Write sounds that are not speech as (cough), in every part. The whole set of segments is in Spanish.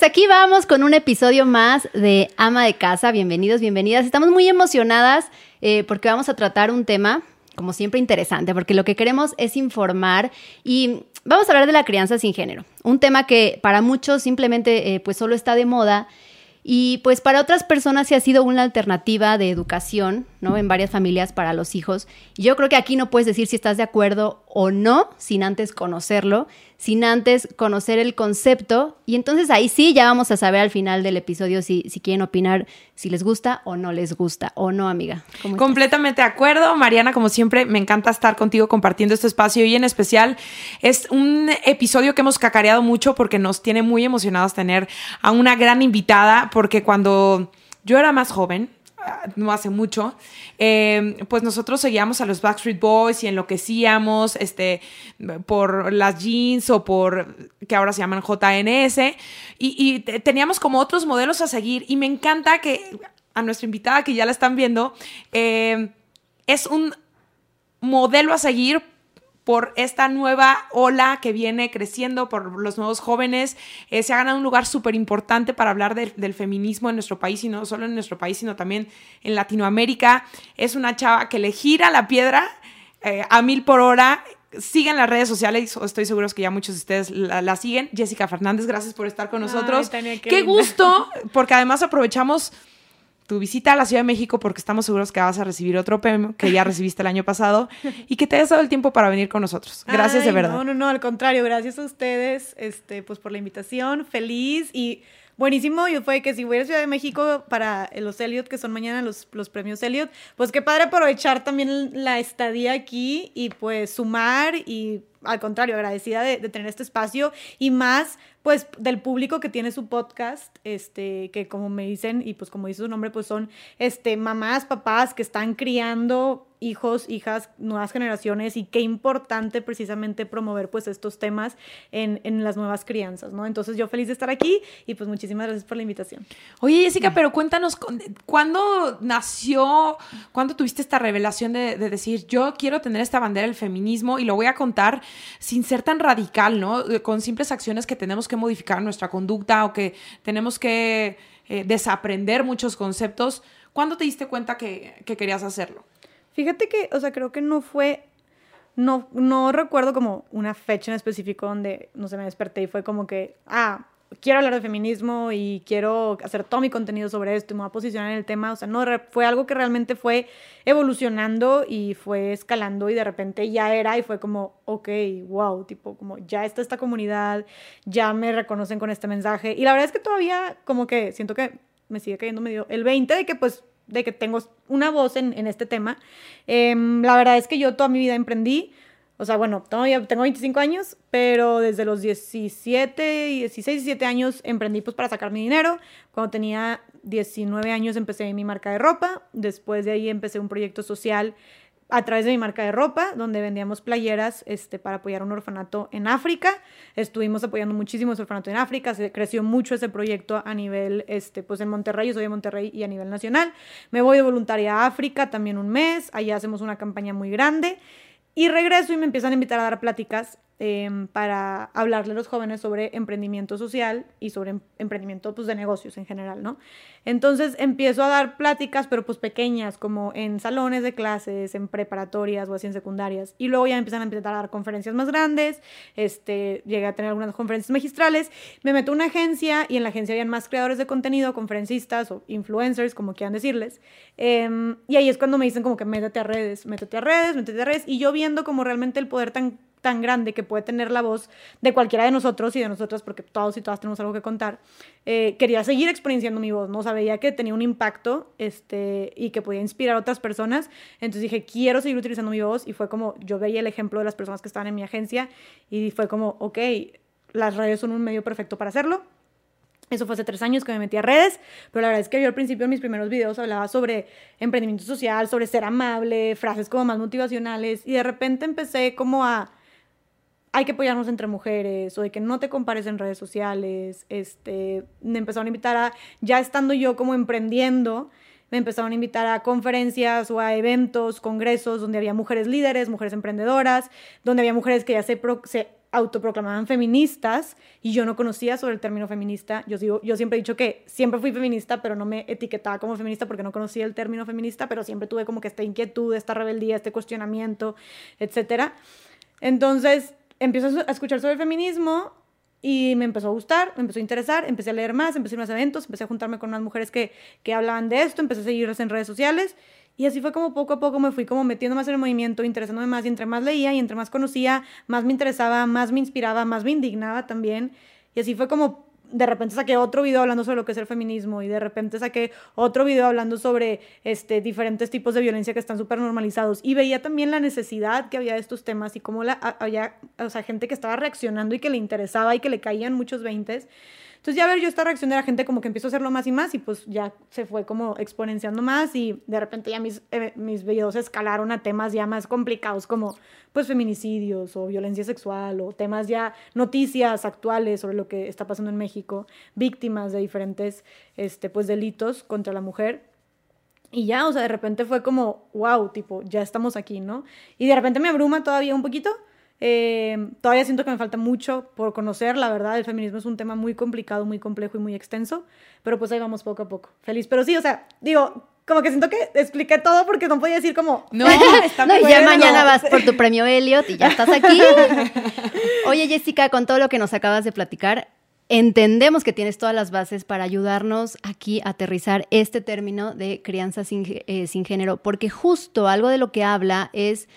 Pues aquí vamos con un episodio más de Ama de Casa. Bienvenidos, bienvenidas. Estamos muy emocionadas eh, porque vamos a tratar un tema, como siempre, interesante, porque lo que queremos es informar y vamos a hablar de la crianza sin género. Un tema que para muchos simplemente eh, pues solo está de moda y pues para otras personas sí ha sido una alternativa de educación, ¿no? En varias familias para los hijos. Yo creo que aquí no puedes decir si estás de acuerdo o no sin antes conocerlo, sin antes conocer el concepto. Y entonces ahí sí ya vamos a saber al final del episodio si, si quieren opinar, si les gusta o no les gusta, o no, amiga. Completamente de acuerdo. Mariana, como siempre, me encanta estar contigo compartiendo este espacio y en especial es un episodio que hemos cacareado mucho porque nos tiene muy emocionados tener a una gran invitada porque cuando yo era más joven, (laughs) no hace mucho, eh, pues nosotros seguíamos a los Backstreet Boys y enloquecíamos este, por las jeans o por, que ahora se llaman JNS, y, teníamos como otros modelos a seguir. Y me encanta que a nuestra invitada, que ya la están viendo, eh, es un modelo a seguir por esta nueva ola que viene creciendo, por los nuevos jóvenes. Eh, se ha ganado un lugar súper importante para hablar del feminismo en nuestro país, y no solo en nuestro país, sino también en Latinoamérica. Es una chava que le gira la piedra eh, a mil por hora. Sigan las redes sociales, estoy seguro que ya muchos de ustedes la, siguen. Jessica Fernández, gracias por estar con nosotros. Qué gusto, porque además aprovechamos tu visita a la Ciudad de México porque estamos seguros que vas a recibir otro premio que ya (laughs) recibiste el año pasado y que te hayas dado el tiempo para venir con nosotros. Gracias de verdad. No, no, no, al contrario, gracias a ustedes este, pues por la invitación, feliz y buenísimo. Y fue que si voy a Ciudad de México para los Elliot, que son mañana los, los premios Elliot, pues qué padre aprovechar también la estadía aquí y pues sumar y al contrario, agradecida de, tener este espacio y más pues del público que tiene su podcast, este, que como me dicen y pues como dice su nombre, pues son este, mamás, papás que están criando hijos, hijas, nuevas generaciones y qué importante precisamente promover pues estos temas en, en, las nuevas crianzas, ¿no? Entonces yo feliz de estar aquí y pues muchísimas gracias por la invitación. Oye Jessica, pero cuéntanos, ¿cuándo nació, cuándo tuviste esta revelación de, de, decir yo quiero tener esta bandera del feminismo y lo voy a contar sin ser tan radical, ¿no? Con simples acciones que tenemos que modificar nuestra conducta o que tenemos que eh, desaprender muchos conceptos. ¿Cuándo te diste cuenta que, que querías hacerlo? Fíjate que, o sea, creo que no fue, no, no recuerdo como una fecha en específico donde, no sé, me desperté y fue como que, ah, quiero hablar de feminismo y quiero hacer todo mi contenido sobre esto y me voy a posicionar en el tema. O sea, no, fue algo que realmente fue evolucionando y fue escalando y de repente ya era y fue como, ok, wow, tipo, como ya está esta comunidad, ya me reconocen con este mensaje. Y la verdad es que todavía como que siento que me sigue cayendo medio el 20 de que pues de que tengo una voz en, en este tema. Em, la verdad es que yo toda mi vida emprendí. O sea, bueno, todavía tengo 25 años, pero desde los 17, 16, 17 años emprendí pues para sacar mi dinero. Cuando tenía 19 años empecé mi marca de ropa. Después de ahí empecé un proyecto social a través de mi marca de ropa, donde vendíamos playeras este, para apoyar un orfanato en África. Estuvimos apoyando muchísimo ese orfanato en África, se creció mucho ese proyecto a nivel, este, pues en Monterrey, yo soy de Monterrey y a nivel nacional. Me voy de voluntaria a África también un mes, allá hacemos una campaña muy grande y regreso y me empiezan a invitar a dar pláticas Em, para hablarle a los jóvenes sobre emprendimiento social y sobre em, emprendimiento pues, de negocios en general, ¿no? Entonces empiezo a dar pláticas, pero pues pequeñas, como en salones de clases, en preparatorias o así en secundarias. Y luego ya empiezan a a dar conferencias más grandes, este, llegué a tener algunas conferencias magistrales, me meto a una agencia y en la agencia habían más creadores de contenido, conferencistas o influencers, como quieran decirles. Em, y ahí es cuando me dicen como que métete a redes, métete a redes, métete a redes. Y yo viendo como realmente el poder tan tan grande que puede tener la voz de cualquiera de nosotros y de nosotras, porque todos y todas tenemos algo que contar, eh, quería seguir experienciando mi voz, ¿no? Sabía que tenía un impacto este, y que podía inspirar a otras personas. Entonces dije, quiero seguir utilizando mi voz y fue como, yo veía el ejemplo de las personas que estaban en mi agencia y fue como, ok, las redes son un medio perfecto para hacerlo. Eso fue hace tres años que me metí a redes, pero la verdad es que yo al principio en mis primeros videos hablaba sobre emprendimiento social, sobre ser amable, frases como más motivacionales y de repente empecé como a hay que apoyarnos entre mujeres o de que no te compares en redes sociales. Este, me empezaron a invitar a, ya estando yo como emprendiendo, me empezaron a invitar a conferencias o a eventos, congresos donde había mujeres líderes, mujeres emprendedoras, donde había mujeres que ya se, autoproclamaban feministas y yo no conocía sobre el término feminista. Yo, digo, yo siempre he dicho que siempre fui feminista, pero no me etiquetaba como feminista porque no conocía el término feminista, pero siempre tuve como que esta inquietud, esta rebeldía, este cuestionamiento, etc. Entonces empiezo a escuchar sobre el feminismo y me empezó a gustar, me empezó a interesar, empecé a leer más, empecé a ir más eventos, empecé a juntarme con unas mujeres que, que hablaban de esto, empecé a seguirlas en redes sociales y así fue como poco a poco me fui como metiendo más en el movimiento, interesándome más y entre más leía y entre más conocía, más me interesaba, más me inspiraba, más me indignaba también. Y así fue como de repente saqué otro video hablando sobre lo que es el feminismo y de repente saqué otro video hablando sobre este, diferentes tipos de violencia que están súper normalizados y veía también la necesidad que había de estos temas y cómo la, había o sea, gente que estaba reaccionando y que le interesaba y que le caían muchos veintes. Entonces ya ver yo esta reacción de la gente como que empiezo a hacerlo más y más y pues ya se fue como exponenciando más y de repente ya mis, eh, mis videos escalaron a temas ya más complicados como pues feminicidios o violencia sexual o temas ya noticias actuales sobre lo que está pasando en México, víctimas de diferentes este pues delitos contra la mujer. Y ya, o sea, de repente fue como, wow, tipo, ya estamos aquí, ¿no? Y de repente me abruma todavía un poquito, eh, todavía siento que me falta mucho por conocer, la verdad, el feminismo es un tema muy complicado, muy complejo y muy extenso, pero pues ahí vamos poco a poco. Feliz, pero sí, o sea, digo, como que siento que expliqué todo porque no podía decir como... No, (laughs) está no ya mañana vas por tu (laughs) premio Elliot y ya estás aquí. Oye, Jessica, con todo lo que nos acabas de platicar, entendemos que tienes todas las bases para ayudarnos aquí a aterrizar este término de crianza sin, eh, sin género, porque justo algo de lo que habla es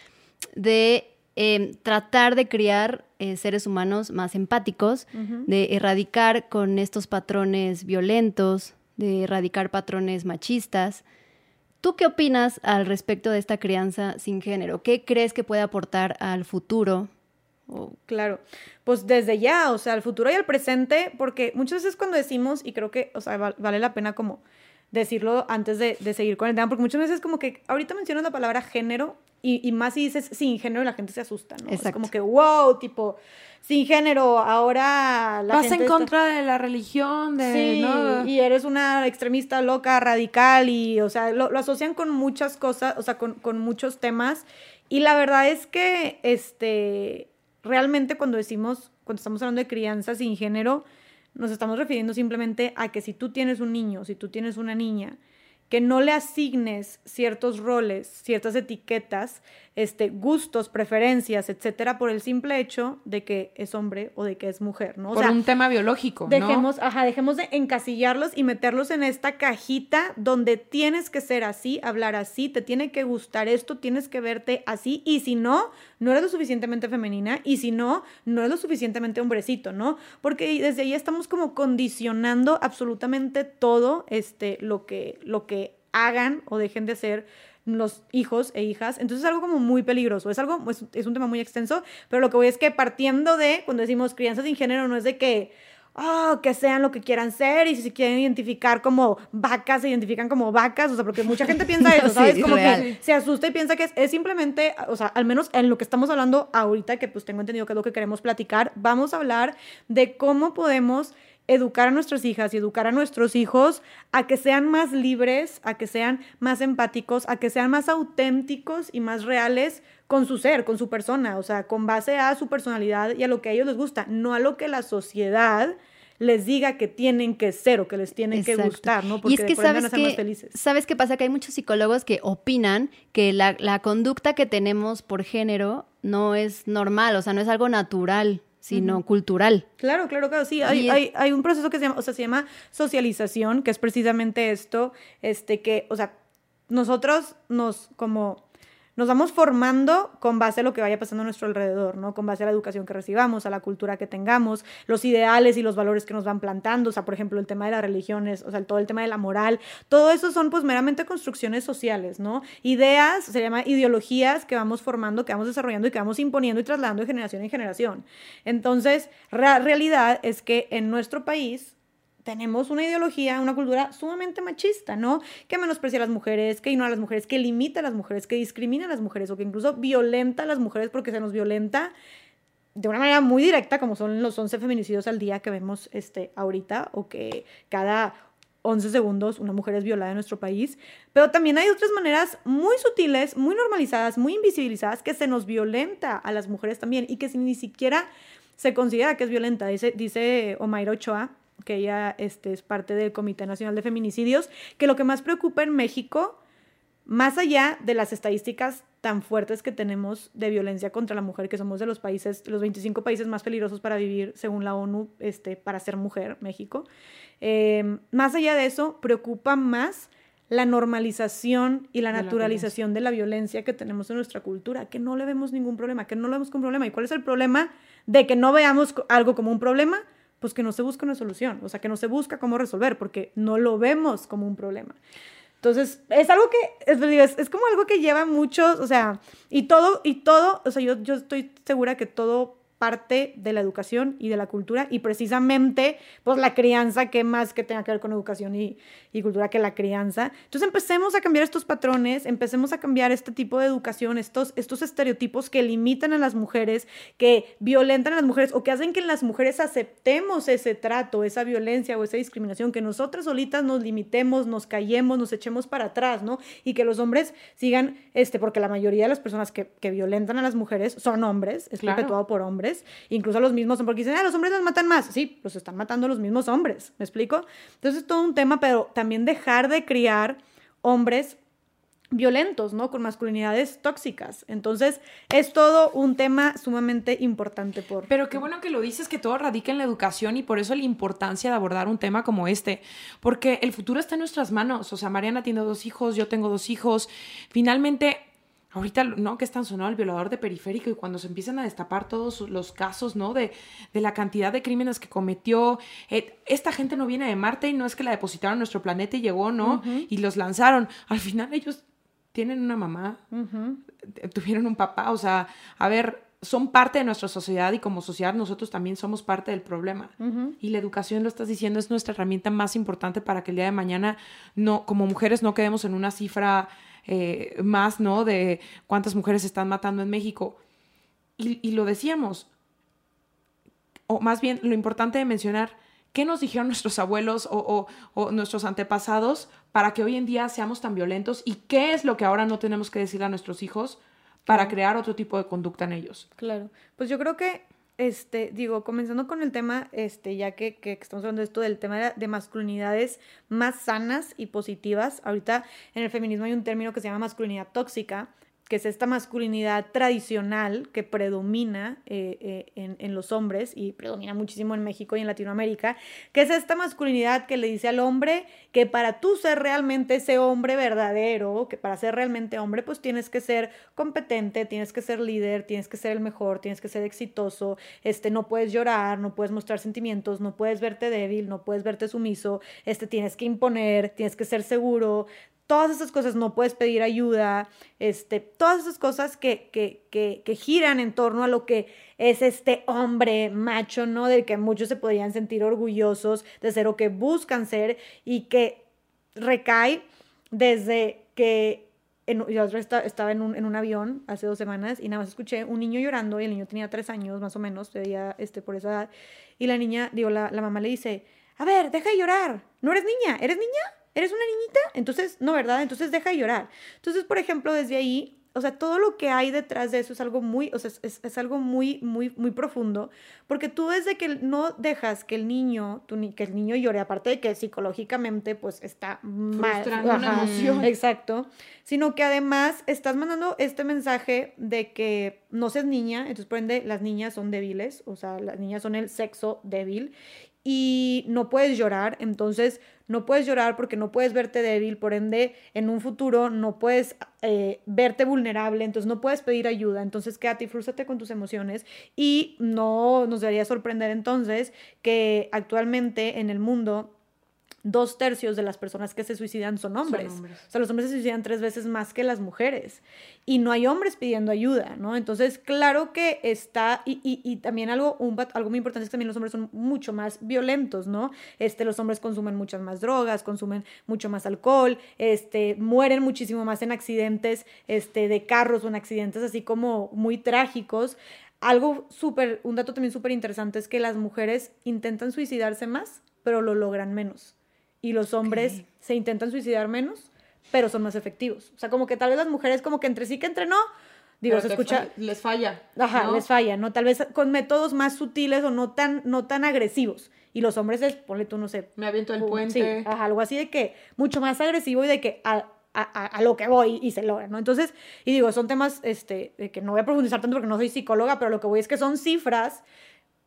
de Em, tratar de criar eh, seres humanos más empáticos, de erradicar con estos patrones violentos, de erradicar patrones machistas. ¿Tú qué opinas al respecto de esta crianza sin género? ¿Qué crees que puede aportar al futuro? Claro, pues desde ya, o sea, al futuro y al presente, porque muchas veces cuando decimos, y creo que, o sea, vale la pena como decirlo antes de, de, seguir con el tema, porque muchas veces como que ahorita mencionas la palabra género y, y, más si dices sin género la gente se asusta, ¿no? Es como que, wow, tipo, sin género, ahora la Vas en contra de la religión, de... Sí, y eres una extremista loca, radical, y, o sea, lo, lo asocian con muchas cosas, o sea, con, con muchos temas, y la verdad es que, este, realmente cuando decimos, cuando estamos hablando de crianza sin género, nos estamos refiriendo simplemente a que si tú tienes un niño, si tú tienes una niña, que no le asignes ciertos roles, ciertas etiquetas, este, gustos, preferencias, etcétera, por el simple hecho de que es hombre o de que es mujer, ¿no? por un tema biológico, dejemos, Ajá, dejemos de encasillarlos y meterlos en esta cajita donde tienes que ser así, hablar así, te tiene que gustar esto, tienes que verte así, y si no, no eres lo suficientemente femenina, y si no, no eres lo suficientemente hombrecito, ¿no? Porque desde ahí estamos como condicionando absolutamente todo este, lo que, lo que hagan o dejen de hacer los hijos e hijas. Entonces es algo como muy peligroso. Es algo, es, es un tema muy extenso, pero lo que voy es que partiendo de, cuando decimos crianza sin género, no es de que oh, que sean lo que quieran ser y si se quieren identificar como vacas, se identifican como vacas, o sea, porque mucha gente piensa (laughs) eso, ¿sabes? como que se asusta y piensa que es, es, simplemente, o sea, al menos en lo que estamos hablando ahorita, que pues tengo entendido que es lo que queremos platicar, vamos a hablar de cómo podemos educar a nuestras hijas y educar a nuestros hijos a que sean más libres, a que sean más empáticos, a que sean más auténticos y más reales con su ser, con su persona, o sea, con base a su personalidad y a lo que a ellos les gusta, no a lo que la sociedad les diga que tienen que ser o que les tienen que gustar, ¿no? Porque y es que sabes que, más felices. ¿sabes qué pasa? Que hay muchos psicólogos que opinan que la, la conducta que tenemos por género no es normal, o sea, no es algo natural sino cultural. Claro, claro, claro, sí. Hay, hay, hay, un proceso que se llama, o sea, se llama socialización, que es precisamente esto, este, que, o sea, nosotros nos como nos vamos formando con base a lo que vaya pasando a nuestro alrededor, ¿no? Con base a la educación que recibamos, a la cultura que tengamos, los ideales y los valores que nos van plantando, o sea, por ejemplo, el tema de las religiones, o sea, todo el tema de la moral, todo eso son pues meramente construcciones sociales, ¿no? Ideas, se llama ideologías que vamos formando, que vamos desarrollando y que vamos imponiendo y trasladando de generación en generación. Entonces, la realidad es que en nuestro país tenemos una ideología, una cultura sumamente machista, ¿no? Que menosprecia a las mujeres, que ignora a las mujeres, que limita a las mujeres, que discrimina a las mujeres o que incluso violenta a las mujeres porque se nos violenta de una manera muy directa, como son los 11 feminicidios al día que vemos este, ahorita, o que cada 11 segundos una mujer es violada en nuestro país. Pero también hay otras maneras muy sutiles, muy normalizadas, muy invisibilizadas, que se nos violenta a las mujeres también y que ni siquiera se considera que es violenta. Dice, dice Omaira Ochoa, que ella este, es parte del Comité Nacional de Feminicidios, que lo que más preocupa en México, más allá de las estadísticas tan fuertes que tenemos de violencia contra la mujer, que somos de los países, los 25 países más peligrosos para vivir, según la ONU, este, para ser mujer, México. Eh, más allá de eso, preocupa más la normalización y la naturalización de la violencia que tenemos en nuestra cultura, que no le vemos ningún problema, que no le vemos como un problema. ¿Y cuál es el problema de que no veamos algo como un problema? Pues que no se busca una solución, o sea, que no se busca cómo resolver, porque no lo vemos como un problema. Entonces, es algo que, es, es, como algo que lleva muchos, o sea, y todo, y todo, o sea, yo, yo estoy segura que todo parte de la educación y de la cultura y precisamente pues la crianza que más que tenga que ver con educación y, y, cultura que la crianza. Entonces empecemos a cambiar estos patrones, empecemos a cambiar este tipo de educación, estos, estos estereotipos que limitan a las mujeres, que violentan a las mujeres o que hacen que las mujeres aceptemos ese trato, esa violencia o esa discriminación, que nosotras solitas nos limitemos, nos callemos, nos echemos para atrás, ¿no? Y que los hombres sigan, este, porque la mayoría de las personas que, que violentan a las mujeres son hombres, es claro. perpetuado por hombres incluso los mismos, porque dicen, ah, los hombres los matan más. Sí, los están matando los mismos hombres, ¿me explico? Entonces es todo un tema, pero también dejar de criar hombres violentos, ¿no? Con masculinidades tóxicas. Entonces, es todo un tema sumamente importante por... Pero qué bueno que lo dices, que todo radica en la educación y por eso la importancia de abordar un tema como este, porque el futuro está en nuestras manos. O sea, Mariana tiene dos hijos, yo tengo dos hijos. Finalmente, ahorita, ¿no? Que es tan sonado el violador de periférico y cuando se empiezan a destapar todos los casos, ¿no? De, de la cantidad de crímenes que cometió. Eh, esta gente no viene de Marte y no es que la depositaron en nuestro planeta y llegó, ¿no? Y los lanzaron. Al final ellos tienen una mamá, tuvieron un papá, o sea, a ver, son parte de nuestra sociedad y como sociedad nosotros también somos parte del problema. Y la educación, lo estás diciendo, es nuestra herramienta más importante para que el día de mañana, no, como mujeres, no quedemos en una cifra eh, más, ¿no? De cuántas mujeres se están matando en México. Y, lo decíamos, o más bien lo importante de mencionar, ¿qué nos dijeron (laughs) nuestros abuelos o, nuestros antepasados para que hoy en día seamos tan violentos? ¿Y qué es lo que ahora no tenemos que decir a nuestros hijos para crear otro tipo de conducta en ellos? Claro, pues yo creo que este, digo, comenzando con el tema, este, ya que, que estamos hablando de esto, del tema de, de, masculinidades más sanas y positivas. Ahorita en el feminismo hay un término que se llama masculinidad tóxica, que es esta masculinidad tradicional que predomina eh, eh, en, en, los hombres y predomina muchísimo en México y en Latinoamérica, que es esta masculinidad que le dice al hombre que para tú ser realmente ese hombre verdadero, que para ser realmente hombre, pues tienes que ser competente, tienes que ser líder, tienes que ser el mejor, tienes que ser exitoso, este, no puedes llorar, no puedes mostrar sentimientos, no puedes verte débil, no puedes verte sumiso, este, tienes que imponer, tienes que ser seguro, todas esas cosas, no puedes pedir ayuda, este, todas esas cosas que, que, que, giran en torno a lo que es este hombre macho, ¿no? Del que muchos se podrían sentir orgullosos de ser o que buscan ser y que recae desde que en, yo estaba en un, en un, avión hace dos semanas y nada más escuché un niño llorando y el niño tenía tres años más o menos, veía este, por esa edad, y la niña, digo, la, la mamá le dice, a ver, deja de llorar, no eres niña, ¿eres niña? ¿Eres una niñita? Entonces, no, ¿verdad? Entonces deja de llorar. Entonces, por ejemplo, desde ahí, o sea, todo lo que hay detrás de eso es algo muy, o sea, es, es algo muy, muy, muy profundo, porque tú desde que no dejas que el niño, tu, que el niño llore, aparte de que psicológicamente, pues, está mal. una emoción. Exacto. Sino que además estás mandando este mensaje de que no seas niña, entonces, por ende, las niñas son débiles, o sea, las niñas son el sexo débil, y no puedes llorar, entonces no puedes llorar porque no puedes verte débil, por ende en un futuro no puedes eh, verte vulnerable, entonces no puedes pedir ayuda, entonces quédate y frústrate con tus emociones y no nos debería sorprender entonces que actualmente en el mundo dos tercios de las personas que se suicidan son hombres. O sea, los hombres se suicidan tres veces más que las mujeres. Y no hay hombres pidiendo ayuda, ¿no? Entonces, claro que está, y, y, y también algo, un, algo muy importante es que también los hombres son mucho más violentos, ¿no? Este, los hombres consumen muchas más drogas, consumen mucho más alcohol, este, mueren muchísimo más en accidentes este, de carros o en accidentes así como muy trágicos. Algo súper, un dato también súper interesante es que las mujeres intentan suicidarse más, pero lo logran menos y los hombres okay. se intentan suicidar menos, pero son más efectivos. O sea, como que tal vez las mujeres como que entre sí que entre no, Digo, Pero se escucha... fa- Les falla. Ajá, ¿no? les falla, ¿no? Tal vez con métodos más sutiles o no tan, no tan agresivos. Y los hombres es, ponle tú, no sé. Me aviento el puente. Sí, ajá, algo así de que mucho más agresivo y de que a, a, a- a lo que voy y se logra, ¿no? Entonces, y digo, son temas este, de que no voy a profundizar tanto porque no soy psicóloga, pero lo que voy es que son cifras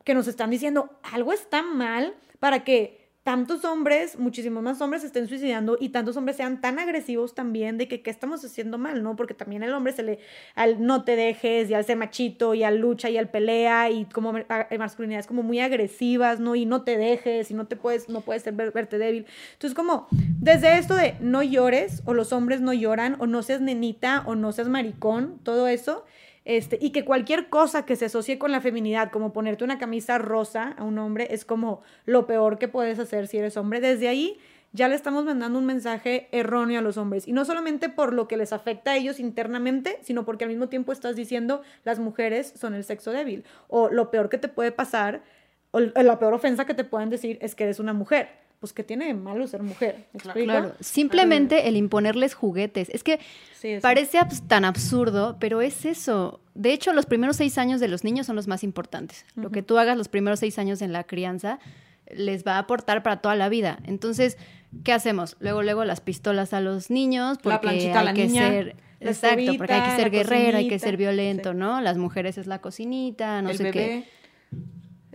que nos están diciendo algo está mal para que tantos hombres, muchísimos más hombres se estén suicidando y tantos hombres sean tan agresivos también de que qué estamos haciendo mal, ¿no? Porque también el hombre se le al no te dejes y al ser machito y al lucha y al pelea y como masculinidades como muy agresivas, ¿no? Y no te dejes y no te puedes no puedes ser, ver- verte débil. Entonces como desde esto de no llores o los hombres no lloran o no seas nenita o no seas maricón, todo eso este, y que cualquier cosa que se asocie con la feminidad, como ponerte una camisa rosa a un hombre, es como lo peor que puedes hacer si eres hombre. Desde ahí ya le estamos mandando un mensaje erróneo a los hombres. Y no solamente por lo que les afecta a ellos internamente, sino porque al mismo tiempo estás diciendo las mujeres son el sexo débil. O lo peor que te puede pasar, o la peor ofensa que te pueden decir es que eres una mujer. Pues que tiene de malo ser mujer. Claro, simplemente el imponerles juguetes. Es que Sí, parece abs- tan absurdo, pero es eso. De hecho, los primeros seis años de los niños son los más importantes. Lo que tú hagas los primeros seis años en la crianza les va a aportar para toda la vida. Entonces, ¿qué hacemos? Luego, luego las pistolas a los niños, porque La planchita a la hay que niña, ser... la Exacto, porque hay que ser guerrero, hay que ser violento, sí. ¿no? Las mujeres es la cocinita, no el sé bebé. qué.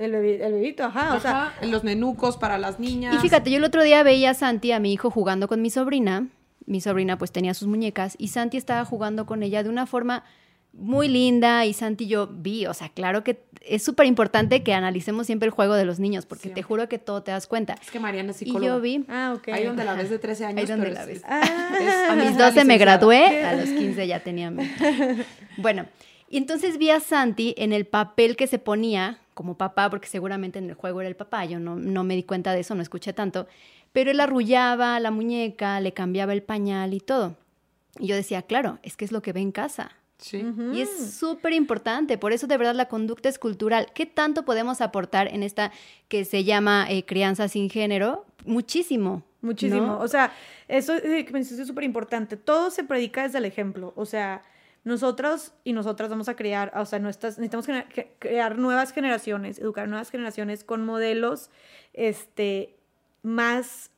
El, bebi- el bebito, ajá. O sea, Ajá, los nenucos para las niñas. Y fíjate, yo el otro día veía a Santi, a mi hijo, jugando con mi sobrina. Mi sobrina pues tenía sus muñecas y Santi estaba jugando con ella de una forma muy linda y Santi y yo vi, o sea, claro que es súper importante que analicemos siempre el juego de los niños porque te juro que todo te das cuenta. Es que Mariana es Y psicóloga. yo vi, ah, ok. Ahí donde la ves de 13 años. Ahí donde pero la es- ves. es- Ah. a mis Está 12 me gradué, a los 15 ya tenía. (laughs) Bueno, y entonces vi a Santi en el papel que se ponía como papá, porque seguramente en el juego era el papá, yo no, no me di cuenta de eso, no escuché tanto, pero él arrullaba la muñeca, le cambiaba el pañal y todo. Y yo decía, claro, es que es lo que ve en casa. Sí. Y es súper importante, por eso de verdad la conducta es cultural. ¿Qué tanto podemos aportar en esta que se llama eh, crianza sin género? Muchísimo. Muchísimo. ¿no? O sea, eso eh, que me es súper importante. Todo se predica desde el ejemplo. O sea, nosotros y nosotras vamos a crear, o sea, nuestras, necesitamos crear nuevas generaciones, educar nuevas generaciones con modelos este, más,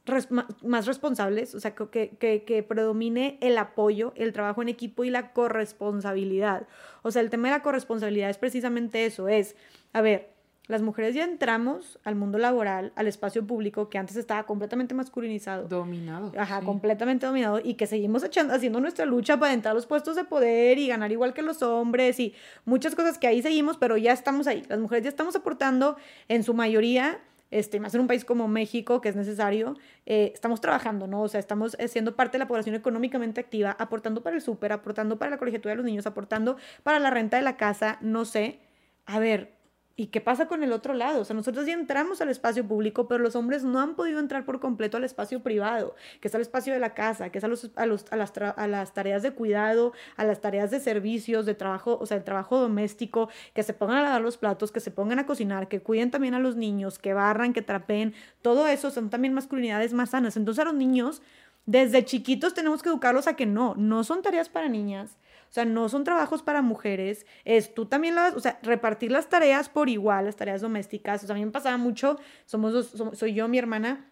más responsables, o sea, que, que, que predomine el apoyo, el trabajo en equipo y la corresponsabilidad. O sea, el tema de la corresponsabilidad es precisamente eso, es, a ver, las mujeres ya entramos al mundo laboral, al espacio público que antes estaba completamente masculinizado. Dominado. Ajá, sí. completamente dominado y que seguimos echando- haciendo nuestra lucha para entrar a los puestos de poder y ganar igual que los hombres y muchas cosas que ahí seguimos, pero ya estamos ahí. Las mujeres ya estamos aportando en su mayoría, este, más en un país como México, que es necesario, eh, estamos trabajando, ¿no? O sea, estamos eh, siendo parte de la población económicamente activa, aportando para el súper, aportando para la colegiatura de los niños, aportando para la renta de la casa, no sé. A ver, ¿Y qué pasa con el otro lado? O sea, nosotros ya entramos al espacio público, pero los hombres no han podido entrar por completo al espacio privado, que es al espacio de la casa, que es a, los, a, los- a las, a las tareas de cuidado, a las tareas de servicios, de trabajo, o sea, el trabajo doméstico, que se pongan a lavar los platos, que se pongan a cocinar, que cuiden también a los niños, que barran, que trapeen, todo eso son también masculinidades más sanas. Entonces a los niños, desde chiquitos tenemos que educarlos a que no, no son tareas para niñas. O sea, no son trabajos para mujeres. Es tú también las, o sea, repartir las tareas por igual, las tareas domésticas. O sea, a mí me pasaba mucho, somos dos, soy yo, mi hermana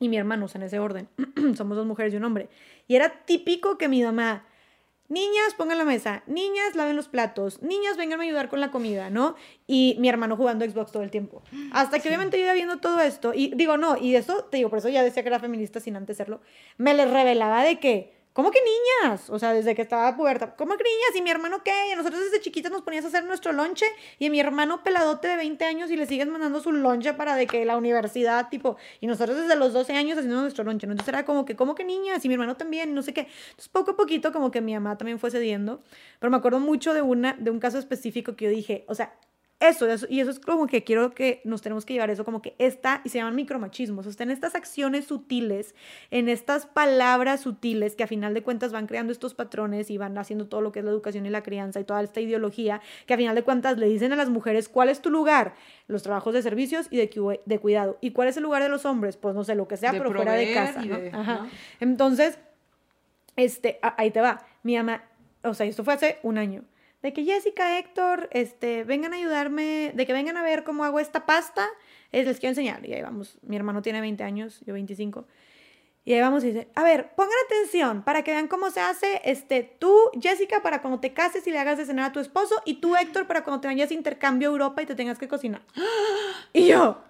y mi hermano, o sea, en ese orden. (clears throat) somos dos mujeres y un hombre. Y era típico que mi mamá, niñas, pongan la mesa, niñas, laven los platos, niñas, vengan a ayudar con la comida, ¿no? Y mi hermano jugando Xbox todo el tiempo. Hasta que obviamente yo iba viendo todo esto, y digo, no, y eso, te digo, por eso ya decía que era feminista sin antes serlo, me les revelaba de que, ¿cómo que niñas? O sea, desde que estaba puberta, ¿cómo que niñas? ¿Y mi hermano qué? Y nosotros desde chiquitas nos ponías a hacer nuestro lonche, y mi hermano peladote de 20 años y le sigues mandando su lonche para de que la universidad, tipo, y nosotros desde los 12 años haciendo nuestro lonche, ¿no? Entonces era como que, ¿cómo que niñas? Y mi hermano también, no sé qué. Entonces poco a poquito como que mi mamá también fue cediendo, pero me acuerdo mucho de, una, de un caso específico que yo dije, o sea, eso, eso, y eso es como que quiero que nos tenemos que llevar eso como que esta, y se llaman micromachismos, o sea, en estas acciones sutiles, en estas palabras sutiles que a final de cuentas van creando estos patrones y van haciendo todo lo que es la educación y la crianza y toda esta ideología, que a final de cuentas le dicen a las mujeres cuál es tu lugar, los trabajos de servicios y de, cu- de cuidado, y cuál es el lugar de los hombres, pues no sé, lo que sea, De pero fuera de casa, y ¿no? de- Ajá. ¿no? Entonces, este, ahí te va. Mi mamá, o sea, esto fue hace un año. De que Jessica, Héctor, este, vengan a ayudarme, de que vengan a ver cómo hago esta pasta, eh, les quiero enseñar. Y ahí vamos, mi hermano tiene 20 años, yo 25. Y ahí vamos y dice, a ver, pongan atención para que vean cómo se hace, este, tú, Jessica, para cuando te cases y le hagas de cenar a tu esposo, y tú, Héctor, para cuando te vayas a intercambio a Europa y te tengas que cocinar. (gasps) Y yo,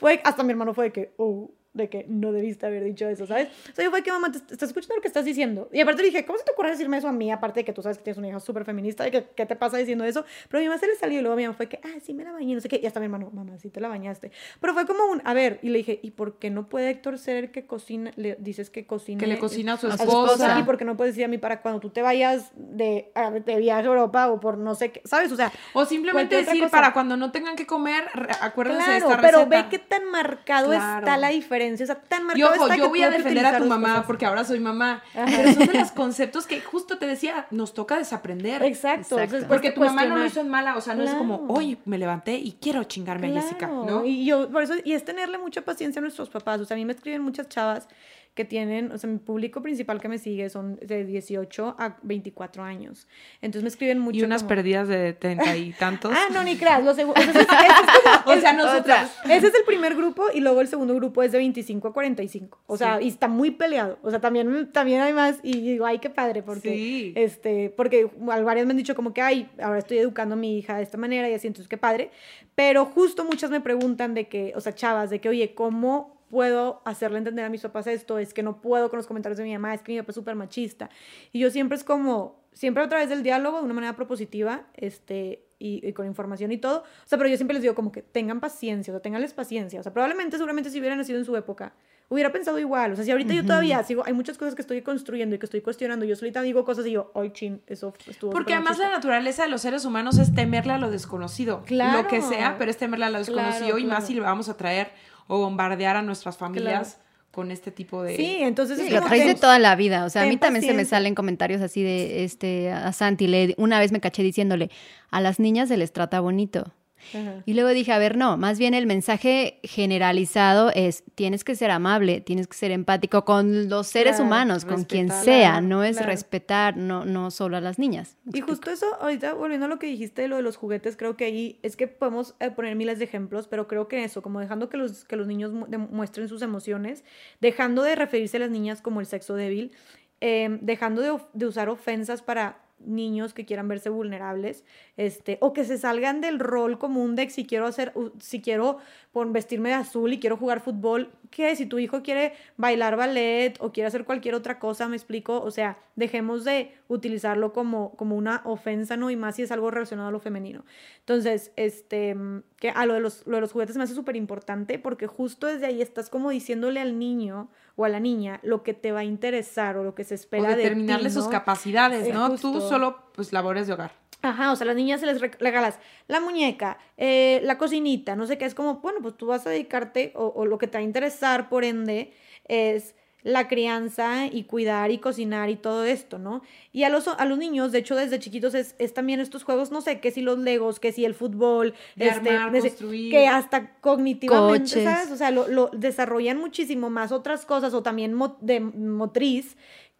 fue, hasta mi hermano fue de que, oh, de que no debiste haber dicho eso, ¿sabes? O sea, yo fue que, mamá, ¿te, estás escuchando lo que estás diciendo? Y aparte dije, ¿cómo se te ocurre decirme eso a mí? Aparte de que tú sabes que tienes una hija súper feminista, y que, ¿qué te pasa diciendo eso? Pero a mi mamá se le salió y luego mi mamá fue que, ah, sí me la bañé, no sé qué. Y hasta mi hermano, mamá, sí te la bañaste. Pero fue como un, a ver, y le dije, ¿y por qué no puede Héctor ser el que cocina? Le dices que cocina. Que le cocina a su a su esposa. ¿Y por qué no puedes decir a mí para cuando tú te vayas de, de viaje a Europa o por no sé qué? ¿Sabes? O sea, O simplemente decir, para cuando no tengan que comer, acuérdense de esta pero receta. ve qué tan marcado Claro. está la diferencia. O sea, tan Y marcado ojo, está yo que voy a defender a tu mamá cosas. porque ahora soy mamá. Ajá. Pero son de los (laughs) conceptos que justo te decía, nos toca desaprender. Exacto. Porque tu mamá no lo hizo en mala, o sea, no es como, hoy me levanté y quiero chingarme a Jessica, ¿no? Y yo, por eso, y es tenerle mucha paciencia a nuestros papás. O sea, a mí me escriben muchas chavas que tienen, o sea, mi público principal que me sigue son de 18 a 24 años. Entonces me escriben mucho. y unas como- perdidas de treinta y (laughs) tantos. Ah, no, ni creas. Los ese es- ese es (laughs) como- O sea, nosotras. ese es el primer grupo y luego el segundo grupo es de 25 a 45. O sea, Sí. y está muy peleado. O sea, también, también hay más y digo, ay, qué padre, porque, Sí. este, porque varias me han dicho como que, ay, ahora estoy educando a mi hija de esta manera y así, entonces qué padre. Pero justo muchas me preguntan de que, o sea, chavas, de que, oye, ¿cómo puedo hacerle entender a mis papás esto? Es que no puedo con los comentarios de mi mamá, es que mi papá es súper machista. Y yo siempre es como, siempre a través del diálogo, de una manera propositiva, este, y, y con información y todo. O sea, pero yo siempre les digo como que tengan paciencia, o sea, tenganles paciencia. O sea, probablemente, seguramente si hubieran nacido en su época, hubiera pensado igual. O sea, si ahorita yo todavía sigo, hay muchas cosas que estoy construyendo y que estoy cuestionando. Yo solita digo cosas y yo, ay, chin, eso estuvo Porque además la machista". naturaleza de los seres humanos es temerle a lo desconocido. Claro. Lo que sea, pero es temerle a lo desconocido Claro, y más claro. si le vamos a traer o bombardear a nuestras familias con este tipo de... Sí, entonces Sí, es lo como traes de toda la vida. O sea, a mí también se me salen comentarios así de este a Santi. Le, una vez me caché diciéndole, a las niñas se les trata bonito. Ajá. Y luego dije, a ver, no, más bien el mensaje generalizado es, tienes que ser amable, tienes que ser empático con los seres Claro, humanos, con quien sea, no es claro. respetar, no, no solo a las niñas. ¿Me Y explico? justo eso, ahorita volviendo a lo que dijiste de lo de los juguetes, creo que ahí es que podemos eh, poner miles de ejemplos, pero creo que eso, como dejando que los, que los niños mu- demuestren sus emociones, dejando de referirse a las niñas como el sexo débil, eh, dejando de usar ofensas para niños que quieran verse vulnerables, este, o que se salgan del rol común de si quiero hacer, si quiero por vestirme de azul y quiero jugar fútbol, que si tu hijo quiere bailar ballet o quiere hacer cualquier otra cosa, me explico, o sea, dejemos de utilizarlo como, como una ofensa, ¿no? Y más si es algo relacionado a lo femenino. Entonces, este, que a lo de los, lo de los juguetes me hace súper importante porque justo desde ahí estás como diciéndole al niño o a la niña lo que te va a interesar o lo que se O espera de ti, determinarle sus capacidades, Eh, ¿no? justo. Tú solo, pues, labores de hogar. Ajá, o sea, a las niñas se les re- regalas la muñeca, eh, la cocinita, no sé qué, es como, bueno, pues tú vas a dedicarte, o, o lo que te va a interesar, por ende, es la crianza y cuidar y cocinar y todo esto, ¿no? Y a los, a los niños, de hecho, desde chiquitos es, es también estos juegos, no sé, que si los legos, que si el fútbol, De este, armar, de ese- construir. que hasta cognitivamente, Coches. ¿sabes? O sea, lo, lo desarrollan muchísimo más otras cosas o también mo- de motriz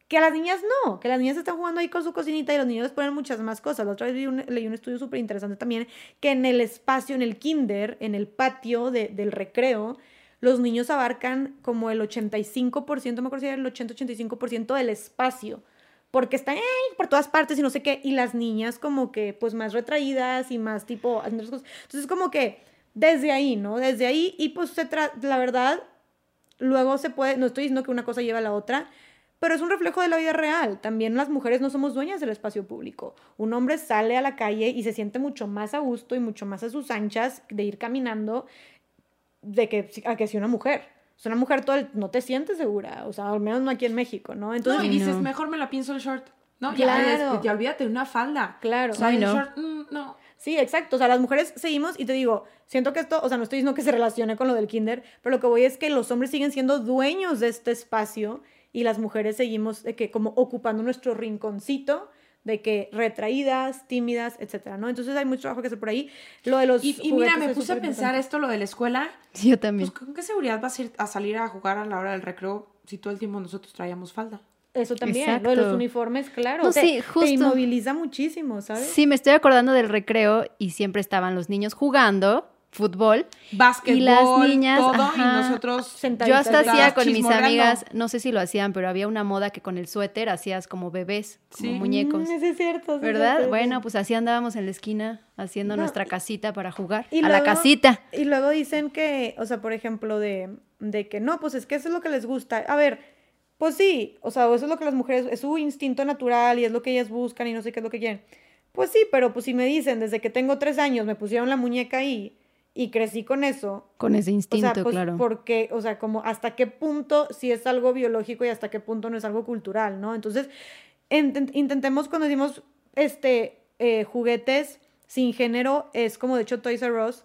que a las niñas no, que las niñas están jugando ahí con su cocinita y los niños les ponen muchas más cosas. La otra vez vi un- leí un estudio súper interesante también, que en el espacio, en el kinder, en el patio de- del recreo, los niños abarcan como el 85%, me acuerdo si era el 80-85% del espacio. Porque están por todas partes y no sé qué. Y las niñas como que pues más retraídas y más tipo... Entonces como que desde ahí, ¿no? Desde ahí y pues se tra- la verdad, luego se puede, no estoy diciendo que una cosa lleva a la otra, pero es un reflejo de la vida real. También las mujeres no somos dueñas del espacio público. Un hombre sale a la calle y se siente mucho más a gusto y mucho más a sus anchas de ir caminando de que, si- a que si una mujer. O sea, una mujer todo el- no te sientes segura, o sea, al menos no aquí en México, ¿no? Entonces, No, y dices, no. mejor me la pienso el short. No, ya, Claro. ya, ya olvídate una falda. Claro. O sea, Ay, el no. short, mm, no. Sí, exacto. O sea, las mujeres seguimos y te digo, siento que esto, o sea, no estoy diciendo que se relacione con lo del kinder, pero lo que voy es que los hombres siguen siendo dueños de este espacio y las mujeres seguimos de que como ocupando nuestro rinconcito de que retraídas, tímidas, etcétera, ¿no? Entonces hay mucho trabajo que hacer por ahí. Lo de los Y, y mira, me puse a pensar esto, lo de la escuela. Sí, yo también. Pues, ¿con qué seguridad vas a ir a salir a jugar a la hora del recreo si todo el tiempo nosotros traíamos falda? Eso también, lo de los Exacto. uniformes, claro. No, te, sí, te justo. inmoviliza muchísimo, ¿sabes? Sí, me estoy acordando del recreo y siempre estaban los niños jugando fútbol. Básquetbol, Y las niñas, todo, ajá. y nosotros Yo hasta hacía con mis amigas, no sé si lo hacían, pero había una moda que con el suéter hacías como bebés, como Sí. muñecos. Mm, sí, es cierto. sí, ¿Verdad? Bueno, pues así andábamos en la esquina haciendo No, nuestra casita para jugar. Y a la casita. Y luego dicen que, o sea, por ejemplo, de, de que no, pues es que eso es lo que les gusta. A ver, pues sí, o sea, eso es lo que las mujeres, es su instinto natural y es lo que ellas buscan y no sé qué es lo que quieren. Pues sí, pero pues si me dicen, desde que tengo tres años me pusieron la muñeca ahí y crecí con eso, Con ese o instinto, sea, pues claro. porque, o sea, como hasta qué punto si es algo biológico y hasta qué punto no es algo cultural, ¿no? Entonces, intent- intentemos cuando decimos, este, eh, juguetes sin género, es como de hecho Toys R Us,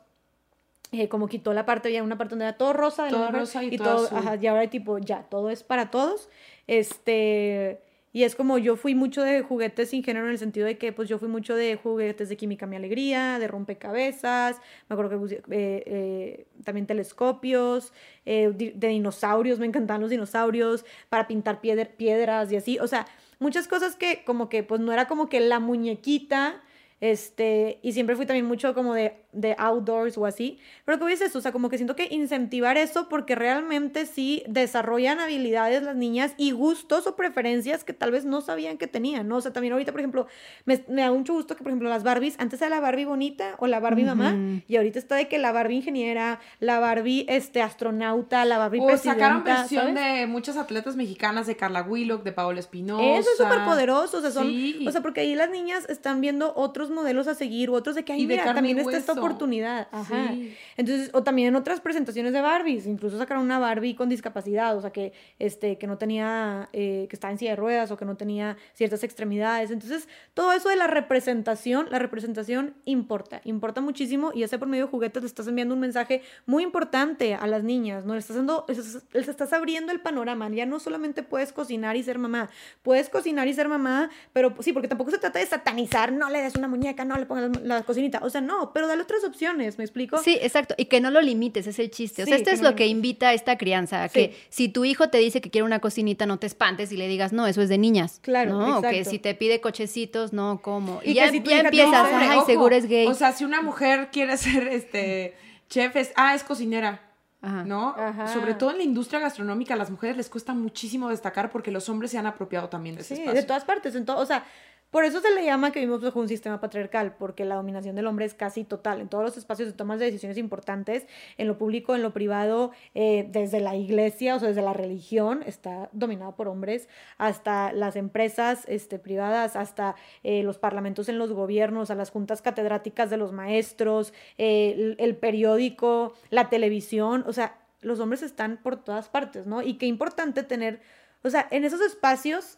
eh, como quitó la parte, ya una parte donde era todo rosa, de la Todo mujer, rosa y y todo todo, azul. ajá, y ahora tipo, ya, todo es para todos, este... Y es como yo fui mucho de juguetes sin género en el sentido de que pues yo fui mucho de juguetes de Química Mi Alegría, de rompecabezas, me acuerdo que eh, eh, también telescopios, eh, de dinosaurios, me encantaban los dinosaurios, para pintar piedr- piedras y así, o sea, muchas cosas que como que pues no era como que la muñequita, este, y siempre fui también mucho como de, de outdoors o así. Pero ¿qué es eso? O sea, como que siento que incentivar eso porque realmente sí desarrollan habilidades las niñas y gustos o preferencias que tal vez no sabían que tenían, ¿no? O sea, también ahorita, por ejemplo, me, me da mucho gusto que, por ejemplo, las Barbies, antes era la Barbie bonita o la Barbie mamá, Ujú. y ahorita está de que la Barbie ingeniera, la Barbie este, astronauta, la Barbie O sacaron presidenta, versión ¿sabes? de muchas atletas mexicanas, de Carla Willock, de Paola Espinosa. Eso es súper poderoso, o sea, son, Sí. o sea, porque ahí las niñas están viendo otros modelos a seguir, otros de que, ay, mira, también está esta. Oportunidad, ajá. Sí. Entonces, o también en otras presentaciones de Barbies, incluso sacaron una Barbie con discapacidad, o sea, que, este, que no tenía, eh, que estaba en silla de ruedas o que no tenía ciertas extremidades. Entonces, todo eso de la representación, la representación importa, importa muchísimo y ese por medio de juguetes le estás enviando un mensaje muy importante a las niñas, ¿no? Le estás, dando, les estás- les estás abriendo el panorama, ya no solamente puedes cocinar y ser mamá, puedes cocinar y ser mamá, pero sí, porque tampoco se trata de satanizar, no le des una muñeca, no le pongas la, la cocinita, o sea, no, pero dale otras opciones, ¿me explico? Sí, exacto. Y que no lo limites, es el chiste. O sea, Sí, esto que es no lo que invita a esta crianza, a Sí. que si tu hijo te dice que quiere una cocinita, no te espantes y le digas, no, eso es de niñas. Claro, ¿no? O que si te pide cochecitos, no, ¿cómo? Y Y, ya, que si ya empiezas, dice, ay, ojo, seguro es gay. O sea, si una mujer quiere (laughs) ser este chef, es, ah, es cocinera. Ajá. ¿No? Ajá. Sobre todo en la industria gastronómica, a las mujeres les cuesta muchísimo destacar porque los hombres se han apropiado también de ese Sí, espacio. de todas partes, en todo, o sea, por eso se le llama que vivimos bajo un sistema patriarcal, porque la dominación del hombre es casi total en todos los espacios de tomas de decisiones importantes, en lo público, en lo privado, eh, desde la iglesia, o sea, desde la religión, está dominado por hombres, hasta las empresas este, privadas, hasta eh, los parlamentos en los gobiernos, a las juntas catedráticas de los maestros, eh, el, el periódico, la televisión, o sea, los hombres están por todas partes, ¿no? Y qué importante tener, o sea, en esos espacios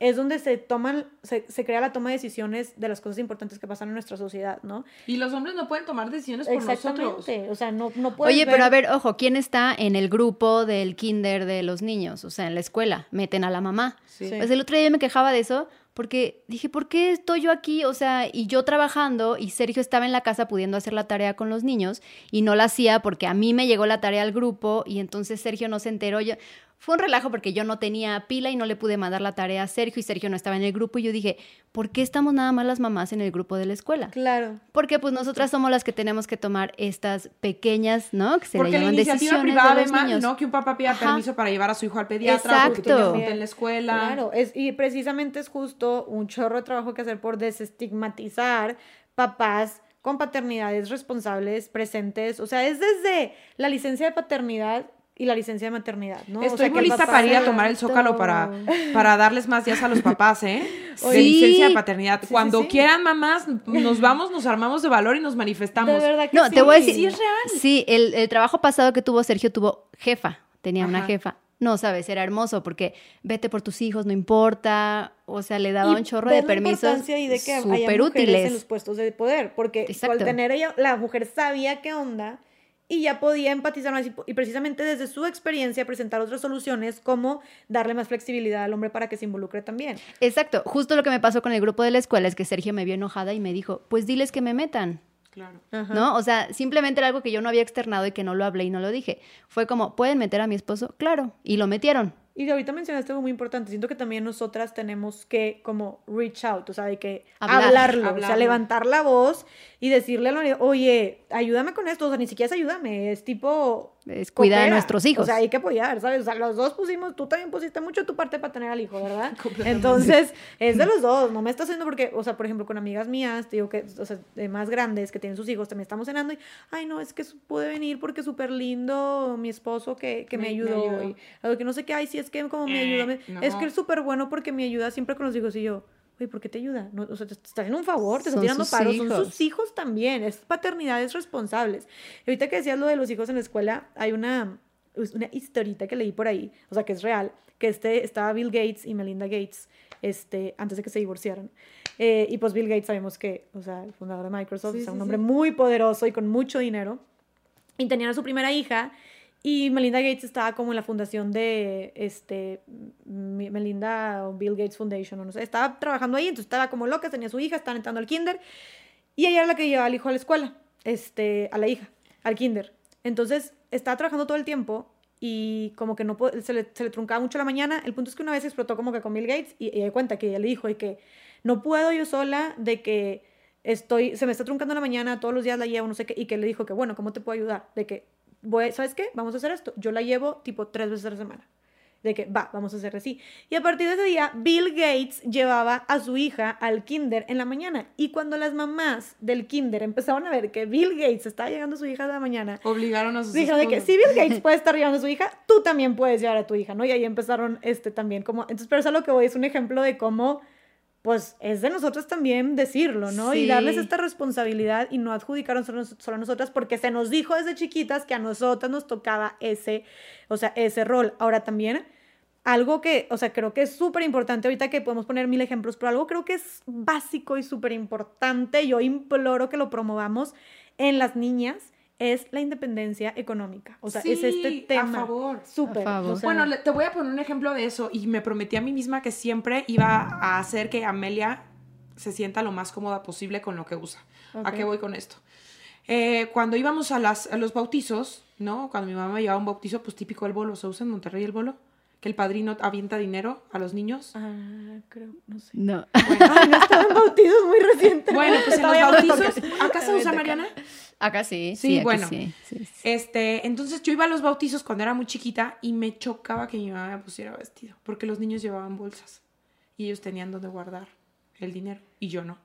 es donde se toman, se, se crea la toma de decisiones de las cosas importantes que pasan en nuestra sociedad, ¿no? Y los hombres no pueden tomar decisiones por nosotros. Exactamente, o sea, no, no puedes Oye, pero a ver, ojo, ¿quién está en el grupo del kinder de los niños? O sea, en la escuela, meten a la mamá. Sí. Sí. Pues el otro día yo me quejaba de eso porque dije, ¿por qué estoy yo aquí? O sea, y yo trabajando y Sergio estaba en la casa pudiendo hacer la tarea con los niños y no la hacía porque a mí me llegó la tarea al grupo y entonces Sergio no se enteró. Yo, fue un relajo porque yo no tenía pila y no le pude mandar la tarea a Sergio y Sergio no estaba en el grupo y yo dije, ¿por qué estamos nada más las mamás en el grupo de la escuela? Claro. Porque pues nosotras somos las que tenemos que tomar estas pequeñas, ¿no? Que se Porque le la llaman iniciativa decisiones privada de los niños. ¿no? Que un papá pida Ajá. permiso para llevar a su hijo al pediatra, porque tiene Exacto. en la escuela. Claro, es, y precisamente es justo un chorro de trabajo que hacer por desestigmatizar papás con paternidades responsables, presentes. O sea, es desde la licencia de paternidad y la licencia de maternidad, ¿no? O Estoy sea, que muy lista para ir a tomar el zócalo para, para darles más días a los papás, ¿eh? (laughs) De Sí. licencia de paternidad. Sí, Cuando sí. quieran, mamás, nos (laughs) vamos, nos armamos de valor y nos manifestamos. De verdad que No, sí. te voy a decir. Sí, es real. Sí, el, el trabajo pasado que tuvo Sergio tuvo jefa. Tenía una jefa. No, sabes, era hermoso porque vete por tus hijos, no importa. O sea, le daba Y un chorro de permisos importancia y de que haya súper mujeres útiles. en los puestos de poder, porque Exacto. al tener ella, la mujer sabía qué onda y ya podía empatizar más y, y precisamente desde su experiencia presentar otras soluciones como darle más flexibilidad al hombre para que se involucre también. Exacto. Justo lo que me pasó con el grupo de la escuela es que Sergio me vio enojada y me dijo, pues diles que me metan. Claro. Ajá. ¿No? O sea, simplemente era algo que yo no había externado y que no lo hablé y no lo dije. Fue como, ¿pueden meter a mi esposo? Claro. Y lo metieron. Y ahorita mencionaste algo muy importante. Siento que también nosotras tenemos que como reach out, o sea, de que Hablar, hablarlo, o sea, levantar la voz y decirle a la unidad, oye, ayúdame con esto, o sea, ni siquiera es ayúdame, es tipo... Es cuidar a nuestros hijos. O sea, hay que apoyar, ¿sabes? O sea, los dos pusimos, tú también pusiste mucho tu parte para tener al hijo, ¿verdad? (laughs) Entonces, es de los dos, no me está haciendo porque, o sea, por ejemplo, con amigas mías, te digo que, o sea, de más grandes que tienen sus hijos, también estamos cenando y, ay, no, es que pude venir porque súper lindo mi esposo que, que me, Me- me ayudó. ayudó. y algo que no sé qué, ay, sí, es que como me Eh, ayuda, me- es no. que es súper bueno porque me ayuda siempre con los hijos y yo, oye, ¿por qué te ayuda? No, o sea, te, te está haciendo un favor, te está Son tirando paros, son hijos. sus hijos también, es paternidades responsables. Y ahorita que decías lo de los hijos en la escuela, hay una, una historita que leí por ahí, o sea, que es real, que este, estaba Bill Gates y Melinda Gates, este, antes de que se divorciaran. Eh, y pues Bill Gates sabemos que, o sea, el fundador de Microsoft, Sí, o sea, un sí, hombre sí. muy poderoso y con mucho dinero. Y tenían a su primera hija y Melinda Gates estaba como en la fundación de este Melinda o Bill Gates Foundation, o no sé, estaba trabajando ahí, entonces estaba como loca, tenía su hija, estaban entrando al kinder y ella era la que llevaba al hijo a la escuela, este, a la hija, al kinder. Entonces estaba trabajando todo el tiempo y como que no se le, se le truncaba mucho la mañana. El punto es que una vez explotó como que con Bill Gates y ella cuenta que ella le dijo y que no puedo yo sola de que estoy, se me está truncando la mañana, todos los días la llevo, no sé qué, y que le dijo que bueno, ¿cómo te puedo ayudar? De que, voy, ¿sabes qué? Vamos a hacer esto. Yo la llevo tipo tres veces a la semana. De que, va, vamos a hacer así. Y a partir de ese día, Bill Gates llevaba a su hija al kinder en la mañana. Y cuando las mamás del kinder empezaron a ver que Bill Gates estaba llegando a su hija de la mañana, Obligaron a sus dijeron de que si Bill Gates puede estar llevando a su hija, tú también puedes llevar a tu hija, ¿no? Y ahí empezaron este también como, entonces, pero eso es lo que voy, es un ejemplo de cómo, pues, es de nosotros también decirlo, ¿no? Y darles esta responsabilidad y no adjudicar solo, solo a nosotras, porque se nos dijo desde chiquitas que a nosotras nos tocaba ese, o sea, ese rol. Ahora también, algo que, o sea, creo que es súper importante ahorita que podemos poner mil ejemplos, pero algo creo que es básico y súper importante, yo imploro que lo promovamos en las niñas, es la independencia económica. O sea, es este tema. a favor. Súper. A favor. o sea, Bueno, le- te voy a poner un ejemplo de eso y me prometí a mí misma que siempre iba a hacer que Amelia se sienta lo más cómoda posible con lo que usa. ¿A Ok. qué voy con esto? Eh, cuando íbamos a, las, a los bautizos, ¿no? Cuando mi mamá me llevaba a un bautizo, pues típico el bolo, ¿se usa en Monterrey el bolo? Que el padrino avienta dinero a los niños. Ah, creo, no sé. No. Ay, no estaba en bautizos muy reciente. Bueno, pues en los bautizos. ¿acá se usa, Mariana? Acá sí. Sí, bueno. sí, sí, sí. Este, entonces yo iba a los bautizos cuando era muy chiquita y me chocaba que mi mamá me pusiera vestido, porque los niños llevaban bolsas y ellos tenían donde guardar el dinero y yo no.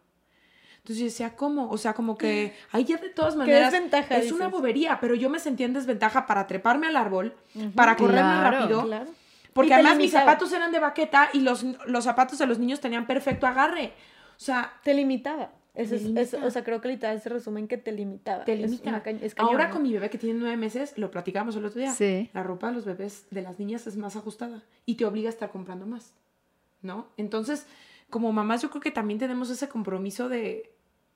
Entonces yo decía, ¿cómo? O sea, como que (laughs) ahí ya de todas maneras desventaja, es una bobería, pero yo me sentía en desventaja para treparme al árbol, para correr más Claro, rápido, Claro. Porque además mis zapatos eran de baqueta y los, los zapatos de los niños tenían perfecto agarre. O sea, Te limitaba. Eso es, o sea, creo que literal se resume en que te limitaba. te limita. es cañón, Ahora ¿no? con mi bebé que tiene nueve meses, lo platicamos el otro día. Sí. La ropa de los bebés de las niñas es más ajustada y te obliga a estar comprando más, ¿no? Entonces, como mamás, yo creo que también tenemos ese compromiso de,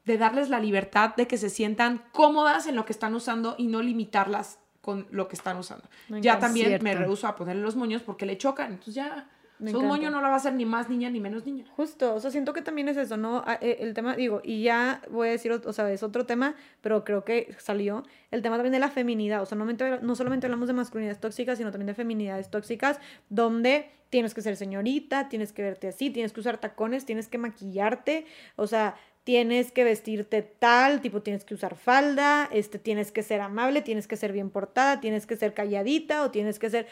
de darles la libertad de que se sientan cómodas en lo que están usando y no limitarlas con lo que están usando. Ya también me rehuso a ponerle los moños porque le chocan. Entonces ya, Me un moño no la va a hacer ni más niña ni menos niña. Justo, o sea, siento que también es eso, ¿no? Ah, eh, El tema, digo, y ya voy a decir, o sea, es otro tema, pero creo que salió el tema también de la feminidad, o sea, no, no solamente hablamos de masculinidades tóxicas, sino también de feminidades tóxicas, donde tienes que ser señorita, tienes que verte así, tienes que usar tacones, tienes que maquillarte, o sea, tienes que vestirte tal, tipo tienes que usar falda, este, tienes que ser amable, tienes que ser bien portada, tienes que ser calladita o tienes que ser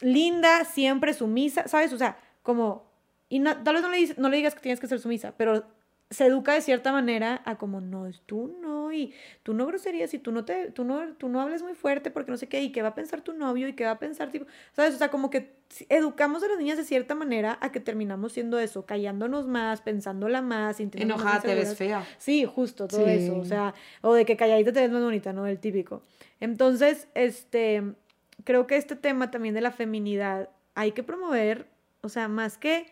linda, siempre sumisa, ¿sabes? O sea, como y no- tal vez no le, no le digas que tienes que ser sumisa, pero se educa de cierta manera a como, no, es tú no, y tú no groserías, y tú no, te, tú, no, tú no hables muy fuerte porque no sé qué, y qué va a pensar tu novio, y qué va a pensar, tipo, ¿sabes? O sea, como que educamos a las niñas de cierta manera a que terminamos siendo eso, callándonos más, pensándola más, Enojada te ves fea. Sí, justo, todo Sí. eso. O sea, o de que calladita te ves más bonita, ¿no? El típico. Entonces, este, creo que este tema también de la feminidad hay que promover, o sea, más que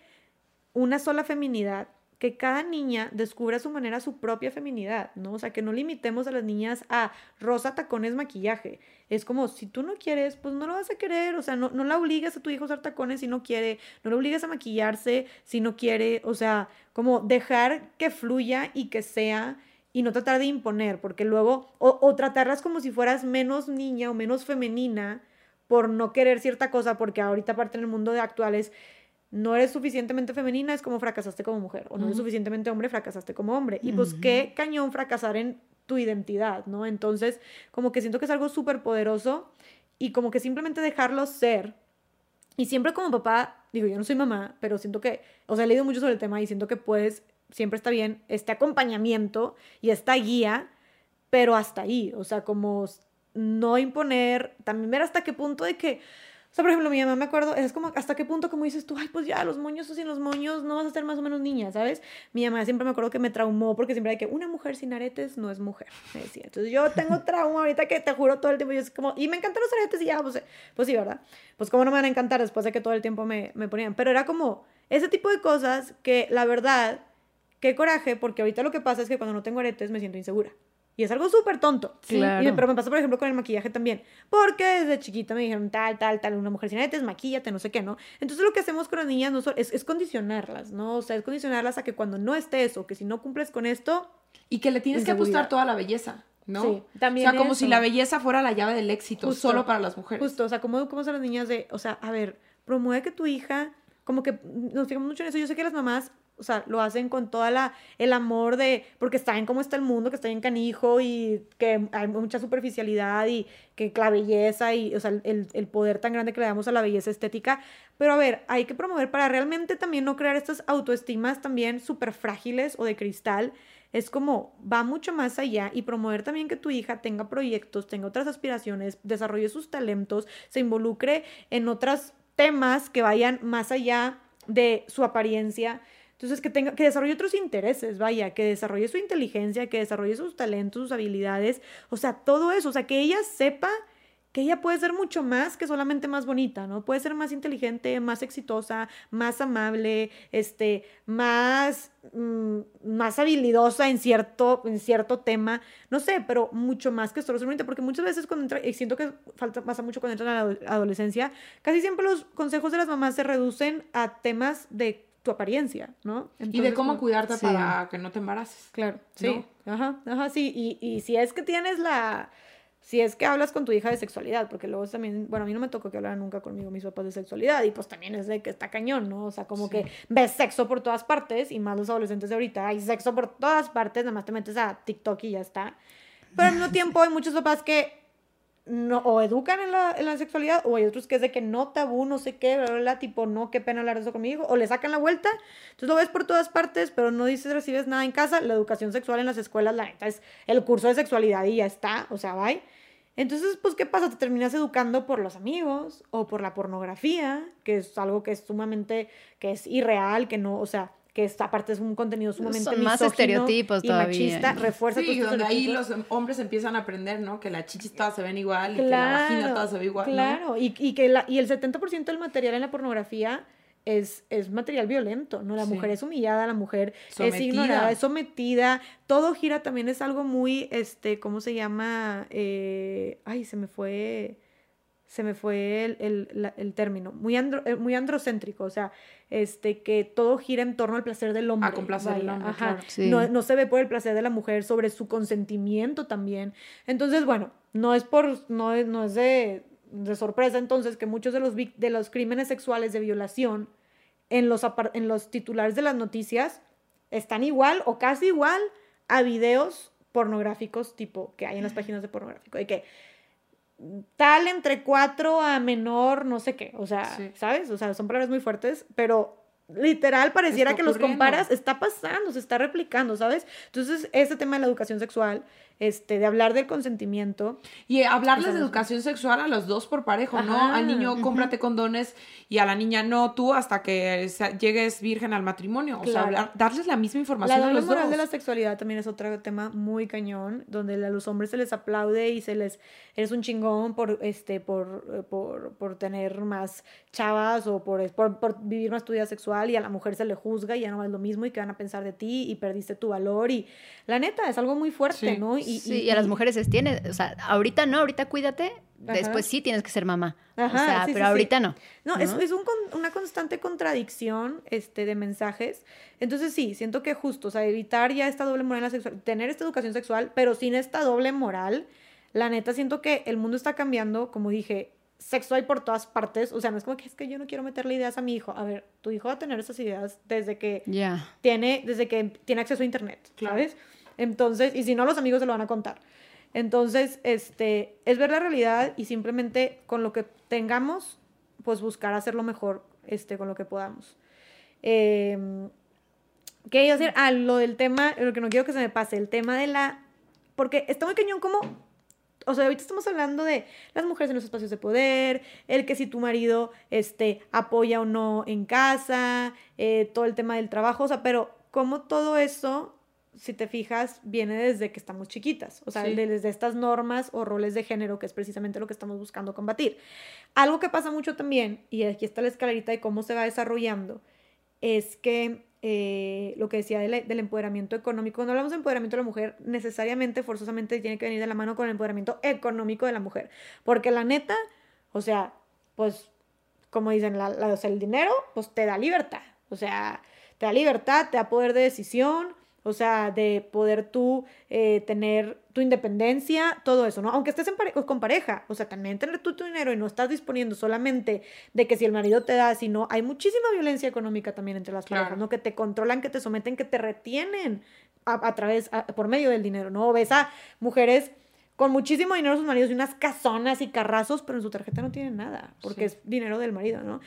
una sola feminidad, que cada niña descubra a su manera su propia feminidad, ¿no? O sea, que no limitemos a las niñas a rosa, tacones, maquillaje. Es como, si tú no quieres, pues no lo vas a querer, o sea, no, no la obligas a tu hijo a usar tacones si no quiere, no la obligas a maquillarse si no quiere, o sea, como dejar que fluya y que sea y no tratar de imponer, porque luego, o, o tratarlas como si fueras menos niña o menos femenina por no querer cierta cosa, porque ahorita aparte en el mundo de actual es no eres suficientemente femenina, es como fracasaste como mujer, o no eres suficientemente hombre, fracasaste como hombre. Y pues qué cañón fracasar en tu identidad, ¿no? Entonces, como que siento que es algo súper poderoso y como que simplemente dejarlo ser. Y siempre como papá, digo, yo no soy mamá, pero siento que, o sea, he leído mucho sobre el tema y siento que pues siempre está bien este acompañamiento y esta guía, pero hasta ahí, o sea, como no imponer, también ver hasta qué punto de que o sea, por ejemplo, mi mamá me acuerdo, es como hasta qué punto como dices tú, ay, pues ya, los moños o sin los moños no vas a ser más o menos niña, ¿sabes? Mi mamá siempre me acuerdo que me traumó porque siempre hay que una mujer sin aretes no es mujer, me decía. Entonces yo tengo (laughs) trauma ahorita que te juro todo el tiempo, yo es como, y me encantan los aretes y ya, pues, pues sí, ¿verdad? Pues cómo no me van a encantar después de que todo el tiempo me, me ponían. Pero era como ese tipo de cosas que la verdad, qué coraje, porque ahorita lo que pasa es que cuando no tengo aretes me siento insegura. Y es algo súper tonto. Claro. pero me pasa, por ejemplo, con el maquillaje también. Porque desde chiquita me dijeron tal, tal, tal, una mujer sin aretes, maquillate, no sé qué, ¿no? Entonces lo que hacemos con las niñas no es, es, condicionarlas, ¿no? O sea, es condicionarlas a que cuando no esté eso, que si no cumples con esto... Y que le tienes que apostar toda la belleza. ¿no? Sí, también. O sea, como si la belleza fuera la llave del éxito, solo para las mujeres. Justo, o sea, como, como son las niñas de, o sea, a ver, promueve que tu hija, como que nos fijamos mucho en eso. Yo sé que las mamás o sea, lo hacen con toda la, el amor de, porque saben cómo está el mundo, que está en canijo y que hay mucha superficialidad y que la belleza y, o sea, el, el, poder tan grande que le damos a la belleza estética. Pero a ver, hay que promover para realmente también no crear estas autoestimas también súper frágiles o de cristal. Es como, va mucho más allá y promover también que tu hija tenga proyectos, tenga otras aspiraciones, desarrolle sus talentos, se involucre en otros temas que vayan más allá de su apariencia entonces, que, tenga, que desarrolle otros intereses, vaya, que desarrolle su inteligencia, que desarrolle sus talentos, sus habilidades, o sea, todo eso, o sea, que ella sepa que ella puede ser mucho más que solamente más bonita, ¿no? Puede ser más inteligente, más exitosa, más amable, este, más, mm, más habilidosa en cierto, en cierto tema, no sé, pero mucho más que solo ser porque muchas veces cuando entra, y siento que falta, pasa mucho cuando entra en la adolescencia, casi siempre los consejos de las mamás se reducen a temas de tu apariencia, ¿no? y de cómo cuidarte para que no te embaraces. Claro, sí. Ajá, ajá, sí. Y, y si es que tienes la... Si es que hablas con tu hija de sexualidad, porque luego también, bueno, a mí no me tocó que hablara nunca conmigo mis papás de sexualidad, y pues también es de que está cañón, ¿no? O sea, como que ves sexo por todas partes, y más los adolescentes de ahorita, hay sexo por todas partes, nada más te metes a TikTok y ya está. Pero al mismo (laughs) tiempo hay muchos papás que no, o educan en la, en la, sexualidad, o hay otros que es de que no tabú, no sé qué, bla, bla, tipo, no, qué pena hablar de eso conmigo, o le sacan la vuelta, entonces lo ves por todas partes, pero no dices, recibes nada en casa, la educación sexual en las escuelas, la neta, es el curso de sexualidad y ya está, o sea, bye. Entonces, pues, ¿qué pasa? Te terminas educando por los amigos o por la pornografía, que es algo que es sumamente, que es irreal, que no, o sea, que aparte es un contenido sumamente Son más estereotipos y machista, refuerza sí, donde ahí los hombres empiezan a aprender, ¿no? Que las chichis todas se ven igual y que la vagina todas se ve igual, Claro, y, y, que la, y el 70% del material en la pornografía es, es material violento, ¿no? La mujer es humillada, la mujer es ignorada, es sometida, todo gira también es algo muy, este, ¿cómo se llama? Eh, ay, se me fue se me fue el, el, el término, muy, andro, eh, muy androcéntrico, o sea, este, que todo gira en torno al placer del hombre. A complacer al hombre, no, no, se ve por el placer de la mujer, sobre su consentimiento también. Entonces, bueno, no es por, no es, no es de, de sorpresa entonces que muchos de los, de los crímenes sexuales de violación en los, en los titulares de las noticias están igual o casi igual a videos pornográficos tipo que hay en las páginas de pornográfico, de que tal entre cuatro a menor, no sé qué, o sea, ¿sabes? O sea, son palabras muy fuertes, pero literal pareciera que los comparas, está pasando, se está replicando, ¿sabes? Entonces, ese tema de la educación sexual este, de hablar del consentimiento. Y hablarles de educación sexual a los dos por parejo, ¿no? Al niño cómprate condones y a la niña no, tú hasta que llegues virgen al matrimonio. O sea, darles la misma información la a los moral de la sexualidad también es otro tema muy cañón, donde a los hombres se les aplaude y se les, eres un chingón por, este, por, por, por tener más chavas o por, por, por, vivir más tu vida sexual y a la mujer se le juzga y ya no es lo mismo y que van a pensar de ti y perdiste tu valor y la neta es algo muy fuerte, ¿no? Y, sí, y, a las mujeres es tiene, o sea, ahorita no, ahorita cuídate, después sí tienes que ser mamá. o sea, pero ahorita no. No, es, es un, una constante contradicción este, de mensajes. Entonces sí, siento que justo, o sea, evitar ya esta doble moral sexual, tener esta educación sexual, pero sin esta doble moral, la neta siento que el mundo está cambiando, como dije, sexo hay por todas partes, o sea, no es como que es que yo no quiero meterle ideas a mi hijo. A ver, tu hijo va a tener esas ideas desde que Ya. tiene, desde que tiene acceso a internet, ¿sabes? Entonces, y si no, los amigos se lo van a contar. Entonces, este, es ver la realidad y simplemente con lo que tengamos, pues buscar hacerlo mejor, este, con lo que podamos. Eh, ¿Qué iba a decir? Ah, lo del tema, lo que no quiero que se me pase, el tema de la... Porque está muy cañón como... O sea, ahorita estamos hablando de las mujeres en los espacios de poder, el que si tu marido este, apoya o no en casa, eh, todo el tema del trabajo, o sea, pero como todo eso, si te fijas, viene desde que estamos chiquitas, o sea, Sí. de- desde estas normas o roles de género, que es precisamente lo que estamos buscando combatir. Algo que pasa mucho también, y aquí está la escalerita de cómo se va desarrollando, es que eh, lo que decía del, del empoderamiento económico, cuando hablamos de empoderamiento de la mujer, necesariamente, forzosamente tiene que venir de la mano con el empoderamiento económico de la mujer. Porque la neta, o sea, pues, como dicen, la, la- o sea, el dinero, pues te da libertad. O sea, te da libertad, te da poder de decisión, o sea, de poder tú eh, tener tu independencia, todo eso, ¿no? Aunque estés en pare- con pareja, o sea, también tener tú tu dinero y no estás disponiendo solamente de que si el marido te da, sino hay muchísima violencia económica también entre las Claro. parejas, ¿no? Que te controlan, que te someten, que te retienen a, a través, a- por medio del dinero, ¿no? Ves a mujeres con muchísimo dinero sus maridos y unas casonas y carrazos, pero en su tarjeta no tienen nada, porque Sí. es dinero del marido, ¿no?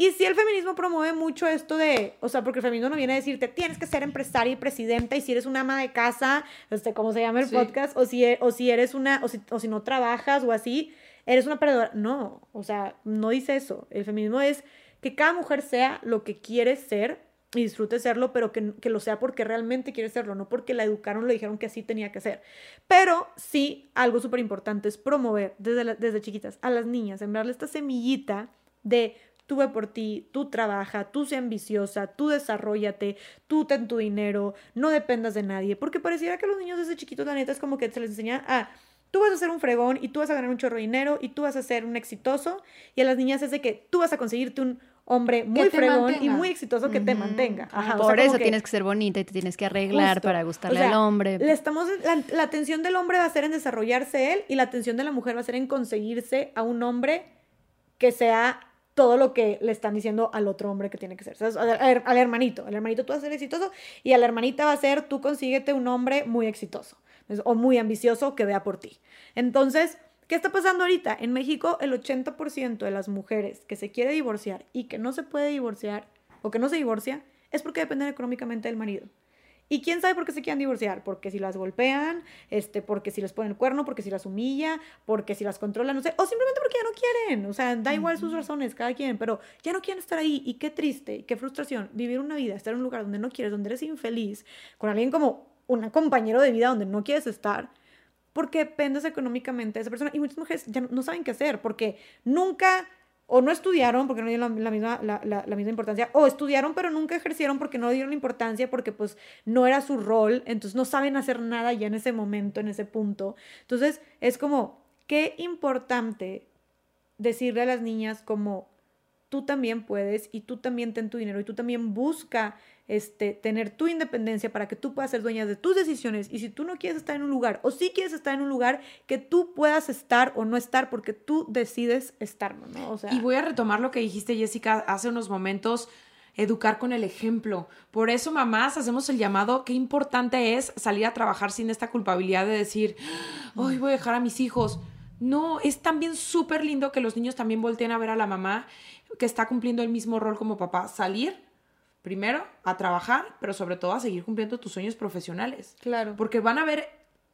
Y sí, el feminismo promueve mucho esto de, o sea, porque el feminismo no viene a decirte, tienes que ser empresaria y presidenta, y si eres una ama de casa, este, como se llama el Sí. podcast, o si, e- o si eres una, o si, o si no trabajas o así, eres una perdedora. No, o sea, no dice eso. El feminismo es que cada mujer sea lo que quiere ser y disfrute serlo, pero que, que lo sea porque realmente quiere serlo, no porque la educaron, le dijeron que así tenía que ser. Pero sí, algo súper importante es promover desde, la- desde chiquitas a las niñas, sembrarle esta semillita de tú ve por ti, tú trabaja, tú sé ambiciosa, tú desarrollate, tú ten tu dinero, no dependas de nadie, porque pareciera que a los niños desde chiquitos la neta es como que se les enseña a tú vas a ser un fregón y tú vas a ganar un chorro de dinero y tú vas a ser un exitoso y a las niñas es de que tú vas a conseguirte un hombre muy fregón y muy exitoso que te mantenga. Ajá, o sea, Por eso que- tienes que ser bonita y te tienes que arreglar Justo. para gustarle O sea, al hombre. Le estamos, la, la atención del hombre va a ser en desarrollarse él y la atención de la mujer va a ser en conseguirse a un hombre que sea todo lo que le están diciendo al otro hombre que tiene que ser. ¿sabes? Al, al- al hermanito. Al hermanito tú vas a ser exitoso y a la hermanita va a ser tú consíguete un hombre muy exitoso o muy ambicioso que vea por ti. Entonces, ¿qué está pasando ahorita? En México el 80% de las mujeres que se quiere divorciar y que no se puede divorciar o que no se divorcia es porque dependen económicamente del marido. ¿Y quién sabe por qué se quieren divorciar? Porque si las golpean, este, porque si les ponen el cuerno, porque si las humilla, porque si las controla, no sé, o simplemente porque ya no quieren. O sea, da igual sus razones, cada quien, pero ya no quieren estar ahí. Y qué triste, y qué frustración vivir una vida, estar en un lugar donde no quieres, donde eres infeliz, con alguien como un compañero de vida donde no quieres estar, porque dependes económicamente de esa persona. Y muchas mujeres ya no, no saben qué hacer, porque nunca o no estudiaron porque no dieron la, misma, la, la- la misma importancia, o estudiaron pero nunca ejercieron porque no dieron importancia, porque pues no era su rol, entonces no saben hacer nada ya en ese momento, en ese punto. Entonces es como, qué importante decirle a las niñas como tú también puedes y tú también ten tu dinero y tú también busca este, tener tu independencia para que tú puedas ser dueña de tus decisiones y si tú no quieres estar en un lugar o si quieres estar en un lugar que tú puedas estar o no estar porque tú decides estar, ¿no? O sea, Y voy a retomar lo que dijiste, Jessica, hace unos momentos, educar con el ejemplo. Por eso, mamás, hacemos el llamado, qué importante es salir a trabajar sin esta culpabilidad de decir, hoy voy a dejar a mis hijos. No, es también súper lindo que los niños también volteen a ver a la mamá que está cumpliendo el mismo rol como papá. Salir, primero, a trabajar, pero sobre todo a seguir cumpliendo tus sueños profesionales. claro. Porque van a ver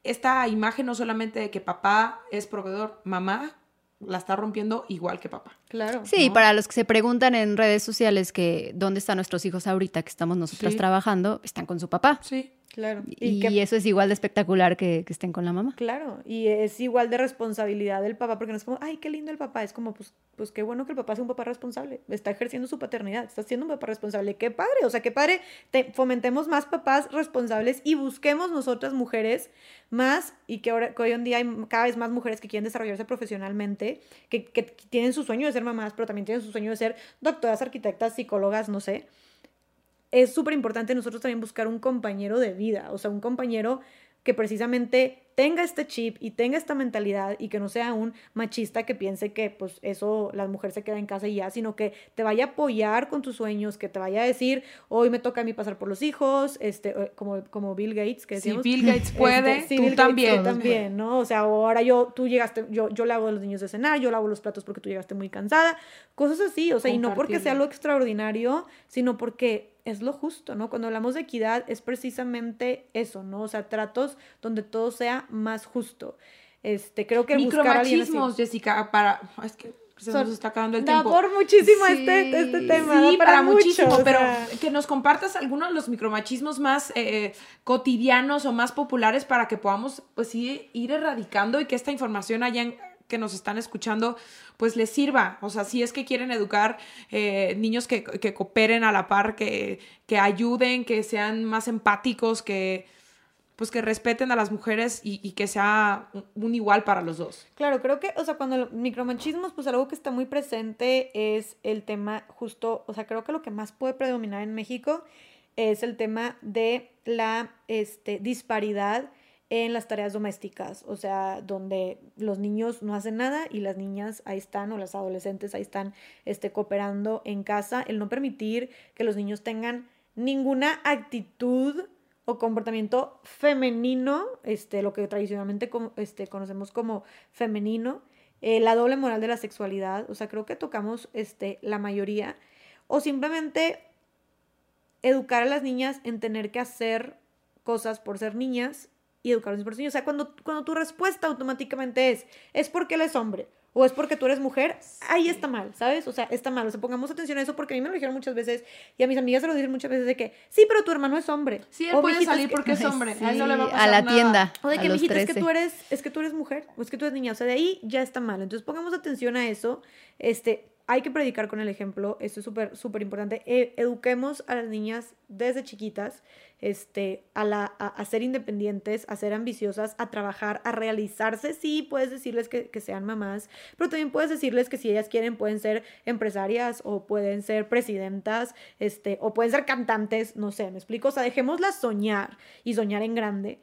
esta imagen no solamente de que papá es proveedor, mamá la está rompiendo igual que papá. Claro. Sí, ¿no? para los que se preguntan en redes sociales que dónde están nuestros hijos ahorita que estamos nosotras Sí. trabajando, están con su papá. Sí. Claro. Y, que- eso es igual de espectacular que, que estén con la mamá. Claro, y es igual de responsabilidad del papá, porque no es como, ay, qué lindo el papá, es como, pues, pues qué bueno que el papá sea un papá responsable, está ejerciendo su paternidad, está siendo un papá responsable, qué padre, o sea, qué padre, te- fomentemos más papás responsables y busquemos nosotras mujeres más, y que, ahora, que hoy en día hay cada vez más mujeres que quieren desarrollarse profesionalmente, que, que tienen su sueño de ser mamás, pero también tienen su sueño de ser doctoras, arquitectas, psicólogas, no sé, es súper importante nosotros también buscar un compañero de vida, o sea, un compañero que precisamente tenga este chip y tenga esta mentalidad y que no sea un machista que piense que pues eso la mujer se queda en casa y ya, sino que te vaya a apoyar con tus sueños, que te vaya a decir, hoy me toca a mí pasar por los hijos, este, eh, como, como Bill Gates, que decíamos. Si Bill Gates este, puede, tú Bill también. Gates, también, ¿no? O sea, ahora yo, tú llegaste, yo, yo le hago a los niños de cenar, yo lavo los platos porque tú llegaste muy cansada, cosas así, o sea, y no porque sea lo extraordinario, sino porque es lo justo, ¿no? Cuando hablamos de equidad es precisamente eso, ¿no? O sea, tratos donde todo sea más justo. Este, creo que Micromachismos, Jessica, para... Es que se nos está acabando el da tiempo. por muchísimo este, este tema. Sí, para, muchísimo, pero que nos compartas algunos de los micromachismos más eh, cotidianos o más populares para que podamos, pues sí, ir erradicando y que esta información haya que nos están escuchando, pues les sirva. O sea, si es que quieren educar eh, niños que, cooperen a la par, que, que ayuden, que sean más empáticos, que pues que respeten a las mujeres y, que sea un, igual para los dos. Claro, creo que, o sea, cuando el pues algo que está muy presente es el tema justo, o sea, creo que lo que más puede predominar en México es el tema de la este, disparidad en las tareas domésticas, o sea, donde los niños no hacen nada y las niñas ahí están o las adolescentes ahí están este, cooperando en casa, el no permitir que los niños tengan ninguna actitud o comportamiento femenino, este, lo que tradicionalmente este, conocemos como femenino, eh, la doble moral de la sexualidad, o sea, creo que tocamos este, la mayoría, o simplemente educar a las niñas en tener que hacer cosas por ser niñas y educar por niños. O sea, cuando, cuando tu respuesta automáticamente es, es porque él es hombre o es porque tú eres mujer, ahí está mal, ¿sabes? O sea, está mal. O sea, pongamos atención a eso porque a mí me lo dijeron muchas veces y a mis amigas se lo dicen muchas veces de que, sí, pero tu hermano es hombre. Sí, él puede salir porque es hombre. a, no le va a, pasar a la tienda. O de que, mijita, es que tú eres, es que tú eres mujer o es que tú eres niña. O sea, de ahí ya está mal. Entonces, pongamos atención a eso. Este, hay que predicar con el ejemplo, esto es súper, súper importante. E, eduquemos a las niñas desde chiquitas este, a, la, a, ser independientes, a ser ambiciosas, a trabajar, a realizarse. Sí, puedes decirles que, que, sean mamás, pero también puedes decirles que si ellas quieren pueden ser empresarias o pueden ser presidentas, este, o pueden ser cantantes, no sé, me explico. O sea, dejémoslas soñar y soñar en grande.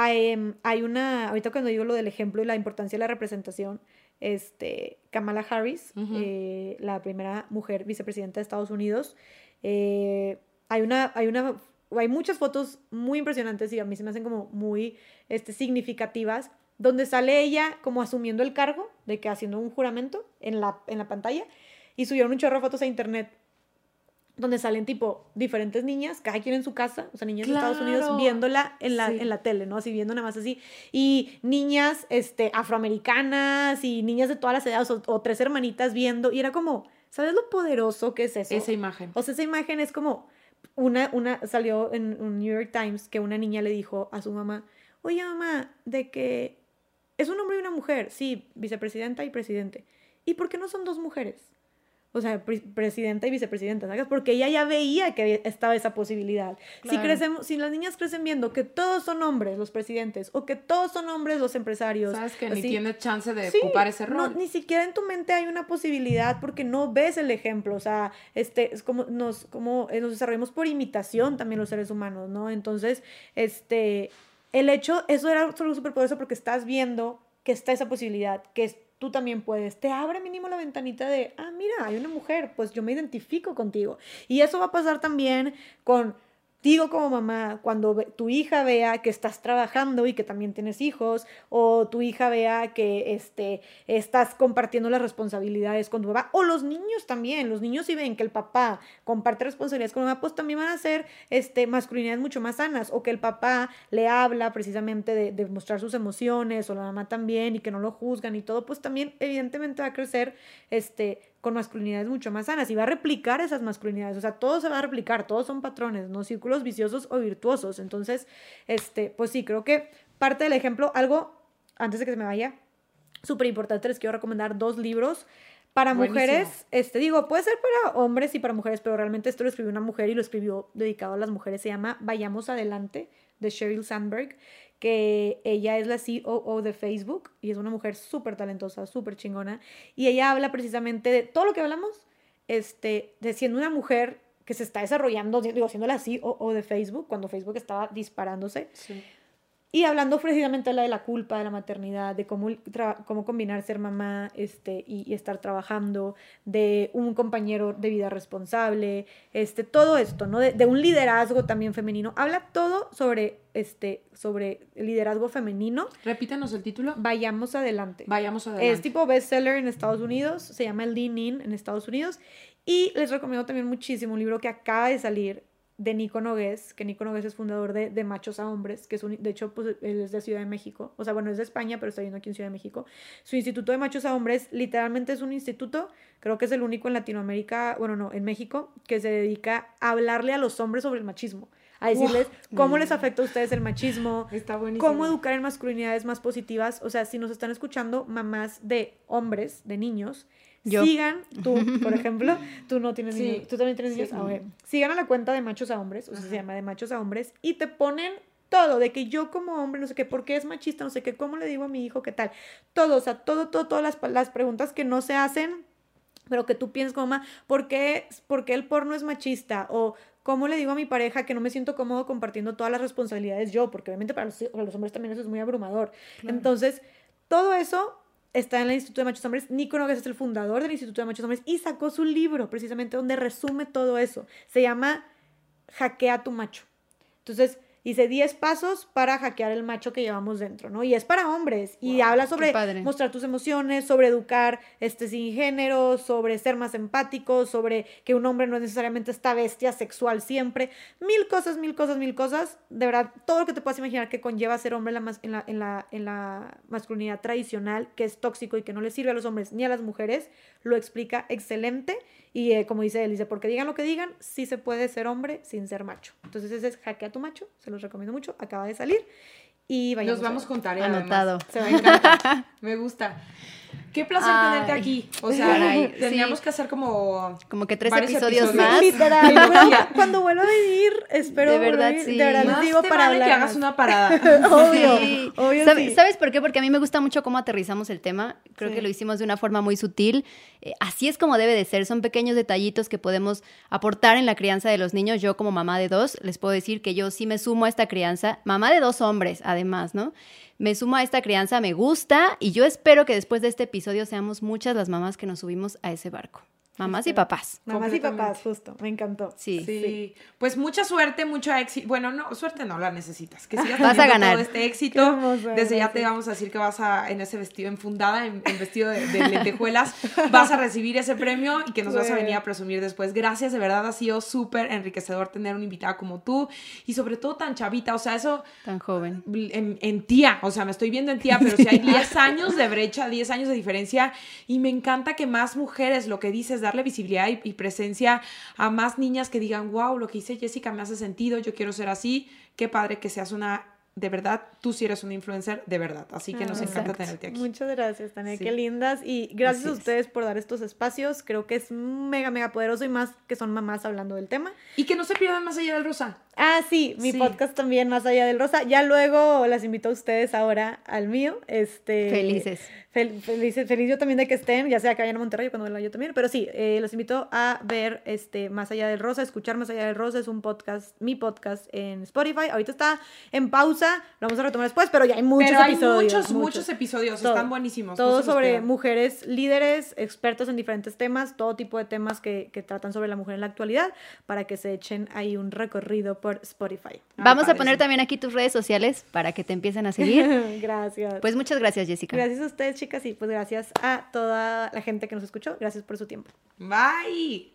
Hay, em, hay una, ahorita cuando digo lo del ejemplo y la importancia de la representación, este, Kamala Harris, eh, la primera mujer vicepresidenta de Estados Unidos. Eh, hay una, hay una, hay muchas fotos muy impresionantes y a mí se me hacen como muy este, significativas, donde sale ella como asumiendo el cargo de que haciendo un juramento en la, en la pantalla y subieron un chorro de fotos a internet donde salen tipo diferentes niñas, cada quien en su casa, o sea, niñas de Estados Unidos viéndola en la, en la tele, ¿no? Así viendo nada más así. Y niñas este, afroamericanas y niñas de todas las edades o, tres hermanitas viendo. Y era como, ¿sabes lo poderoso que es eso? Esa imagen. O sea, esa imagen es como, una, una salió en un New York Times que una niña le dijo a su mamá, oye mamá, de que es un hombre y una mujer, sí, vicepresidenta y presidente. ¿Y por qué no son dos mujeres? O sea, presidenta y vicepresidenta, ¿sabes? Porque ella ya veía que estaba esa posibilidad. Si crecemos, si las niñas crecen viendo que todos son hombres los presidentes o que todos son hombres los empresarios, sabes que ni tiene chance de ocupar ese rol. ni siquiera en tu mente hay una posibilidad porque no ves el ejemplo, o sea, este es como nos como eh, nos desarrollamos por imitación también los seres humanos, ¿no? Entonces, este el hecho eso era solo súper poderoso porque estás viendo que está esa posibilidad, que es tú también puedes. Te abre mínimo la ventanita de, ah, mira, hay una mujer, pues yo me identifico contigo. Y eso va a pasar también con Digo como mamá, cuando tu hija vea que estás trabajando y que también tienes hijos, o tu hija vea que este, estás compartiendo las responsabilidades con tu papá, o los niños también, los niños si ven que el papá comparte responsabilidades con mamá, pues también van a ser este, masculinidades mucho más sanas, o que el papá le habla precisamente de, de mostrar sus emociones, o la mamá también, y que no lo juzgan y todo, pues también evidentemente va a crecer este, con masculinidades mucho más sanas y va a replicar esas masculinidades. O sea, todo se va a replicar, todos son patrones, no círculos viciosos o virtuosos. Entonces, este, pues sí, creo que parte del ejemplo, algo, antes de que se me vaya, súper importante, les quiero recomendar dos libros. Para mujeres, este digo, puede ser para hombres y para mujeres, pero realmente esto lo escribió una mujer y lo escribió dedicado a las mujeres. Se llama Vayamos Adelante, de Sheryl Sandberg que ella es la COO de Facebook y es una mujer súper talentosa, súper chingona. Y ella habla precisamente de todo lo que hablamos, este, de siendo una mujer que se está desarrollando, digo, siendo la COO de Facebook, cuando Facebook estaba disparándose. Y hablando precisamente de la de la culpa, de la maternidad, de cómo, cómo combinar ser mamá este, y, estar trabajando, de un compañero de vida responsable, este, todo esto, ¿no? De, un liderazgo también femenino. Habla todo sobre, este, sobre liderazgo femenino. Repítanos el título. Vayamos adelante. Vayamos adelante. Es tipo bestseller en Estados Unidos, se llama Lean In en Estados Unidos. Y les recomiendo también muchísimo un libro que acaba de salir, de Nico Nogués, que Nico Nogués es fundador de, de Machos a Hombres, que es un, de hecho, pues él es de Ciudad de México, o sea, bueno, es de España, pero está viviendo aquí en Ciudad de México. Su instituto de Machos a Hombres literalmente es un instituto, creo que es el único en Latinoamérica, bueno, no, en México, que se dedica a hablarle a los hombres sobre el machismo a decirles cómo les afecta a ustedes el machismo, Está cómo educar en masculinidades más positivas. O sea, si nos están escuchando mamás de hombres, de niños, Sigan, tú, por (laughs) ejemplo, tú no tienes niños, tú también tienes niños. Ah, Sigan a la cuenta de machos a hombres, o sea, se llama de machos a hombres, y te ponen todo, de que yo como hombre, no sé qué, por qué es machista, no sé qué, cómo le digo a mi hijo, qué tal. Todo, o sea, todo, todo, todas las, las preguntas que no se hacen, pero que tú piensas como mamá, ¿por qué, ¿por qué el porno es machista? O ¿Cómo le digo a mi pareja que no me siento cómodo compartiendo todas las responsabilidades yo? Porque obviamente para los, para los hombres también eso es muy abrumador. Entonces, todo eso está en el Instituto de Machos Hombres. Nico Nogués es el fundador del Instituto de Machos Hombres y sacó su libro precisamente donde resume todo eso. Se llama Hackea tu macho. Entonces, Dice 10 pasos para hackear el macho que llevamos dentro, ¿no? Y es para hombres. Y habla sobre mostrar tus emociones, sobre educar este, sin género, sobre ser más empático, sobre que un hombre no es necesariamente esta bestia sexual siempre. Mil cosas, mil cosas, mil cosas. De verdad, todo lo que te puedas imaginar que conlleva ser hombre en la, en la, en la, en la masculinidad tradicional, que es tóxico y que no le sirve a los hombres ni a las mujeres, lo explica excelente. Y eh, como dice él, dice, porque digan lo que digan, sí se puede ser hombre sin ser macho. Entonces ese es Hackea tu macho, se los recomiendo mucho, acaba de salir. Y Nos vamos con tarea. Anotado. Se va a encantar. (laughs) Me gusta. Qué placer tenerte aquí. O sea, (laughs) teníamos que hacer como. Como que tres episodios, más. Literal. cuando vuelva a venir, espero. De verdad, sí. De verdad, digo para vale que hagas una parada. (laughs) obvio. obvio ¿Sabes, ¿Sabes por qué? Porque a mí me gusta mucho cómo aterrizamos el tema. Creo que lo hicimos de una forma muy sutil. Eh, así es como debe de ser. Son pequeños detallitos que podemos aportar en la crianza de los niños. Yo, como mamá de dos, les puedo decir que yo sí me sumo a esta crianza. Mamá de dos hombres, además, ¿no? Me sumo a esta crianza, me gusta y yo espero que después de este episodio seamos muchas las mamás que nos subimos a ese barco. Mamás y papás. Mamás y papás, justo. Me encantó. Sí. sí. Pues mucha suerte, mucho éxito. Bueno, no, suerte no la necesitas. Que sigas (laughs) vas a ganar. todo este éxito. Desde ya te vamos a decir que vas a, en ese vestido enfundada, en, en vestido de, lentejuelas, (laughs) vas a recibir ese premio y que nos vas a venir a presumir después. Gracias, de verdad ha sido súper enriquecedor tener una invitada como tú y sobre todo tan chavita. O sea, eso. Tan joven. En, en tía. O sea, me estoy viendo en tía, pero si hay (laughs) 10 años de brecha, 10 años de diferencia y me encanta que más mujeres, lo que dices, darle visibilidad y, presencia a más niñas que digan, wow, lo que dice Jessica me hace sentido, yo quiero ser así, qué padre que seas una de verdad, tú sí eres una influencer de verdad. Así que nos encanta tenerte aquí. Muchas gracias, Tania. Qué lindas. Y gracias a ustedes por dar estos espacios. Creo que es mega, mega poderoso y más que son mamás hablando del tema. Y que no se pierdan más allá del rosa. Ah, sí, mi podcast también Más Allá del Rosa. Ya luego las invito a ustedes ahora al mío. Este, Felices. feliz, feliz yo también de que estén, ya sea que vayan a Monterrey o cuando vayan yo también. Pero sí, eh, los invito a ver este Más Allá del Rosa, escuchar Más Allá del Rosa. Es un podcast, mi podcast en Spotify. Ahorita está en pausa, lo vamos a retomar después, pero ya hay muchos pero hay episodios. Muchos, muchos, episodios, están buenísimos. Todo sobre mujeres líderes, expertos en diferentes temas, todo tipo de temas que, que tratan sobre la mujer en la actualidad, para que se echen ahí un recorrido por Spotify. Vamos a poner también aquí tus redes sociales para que te empiecen a seguir. (laughs) gracias. Pues muchas gracias, Jessica. Gracias a ustedes, chicas, y pues gracias a toda la gente que nos escuchó. Gracias por su tiempo. Bye.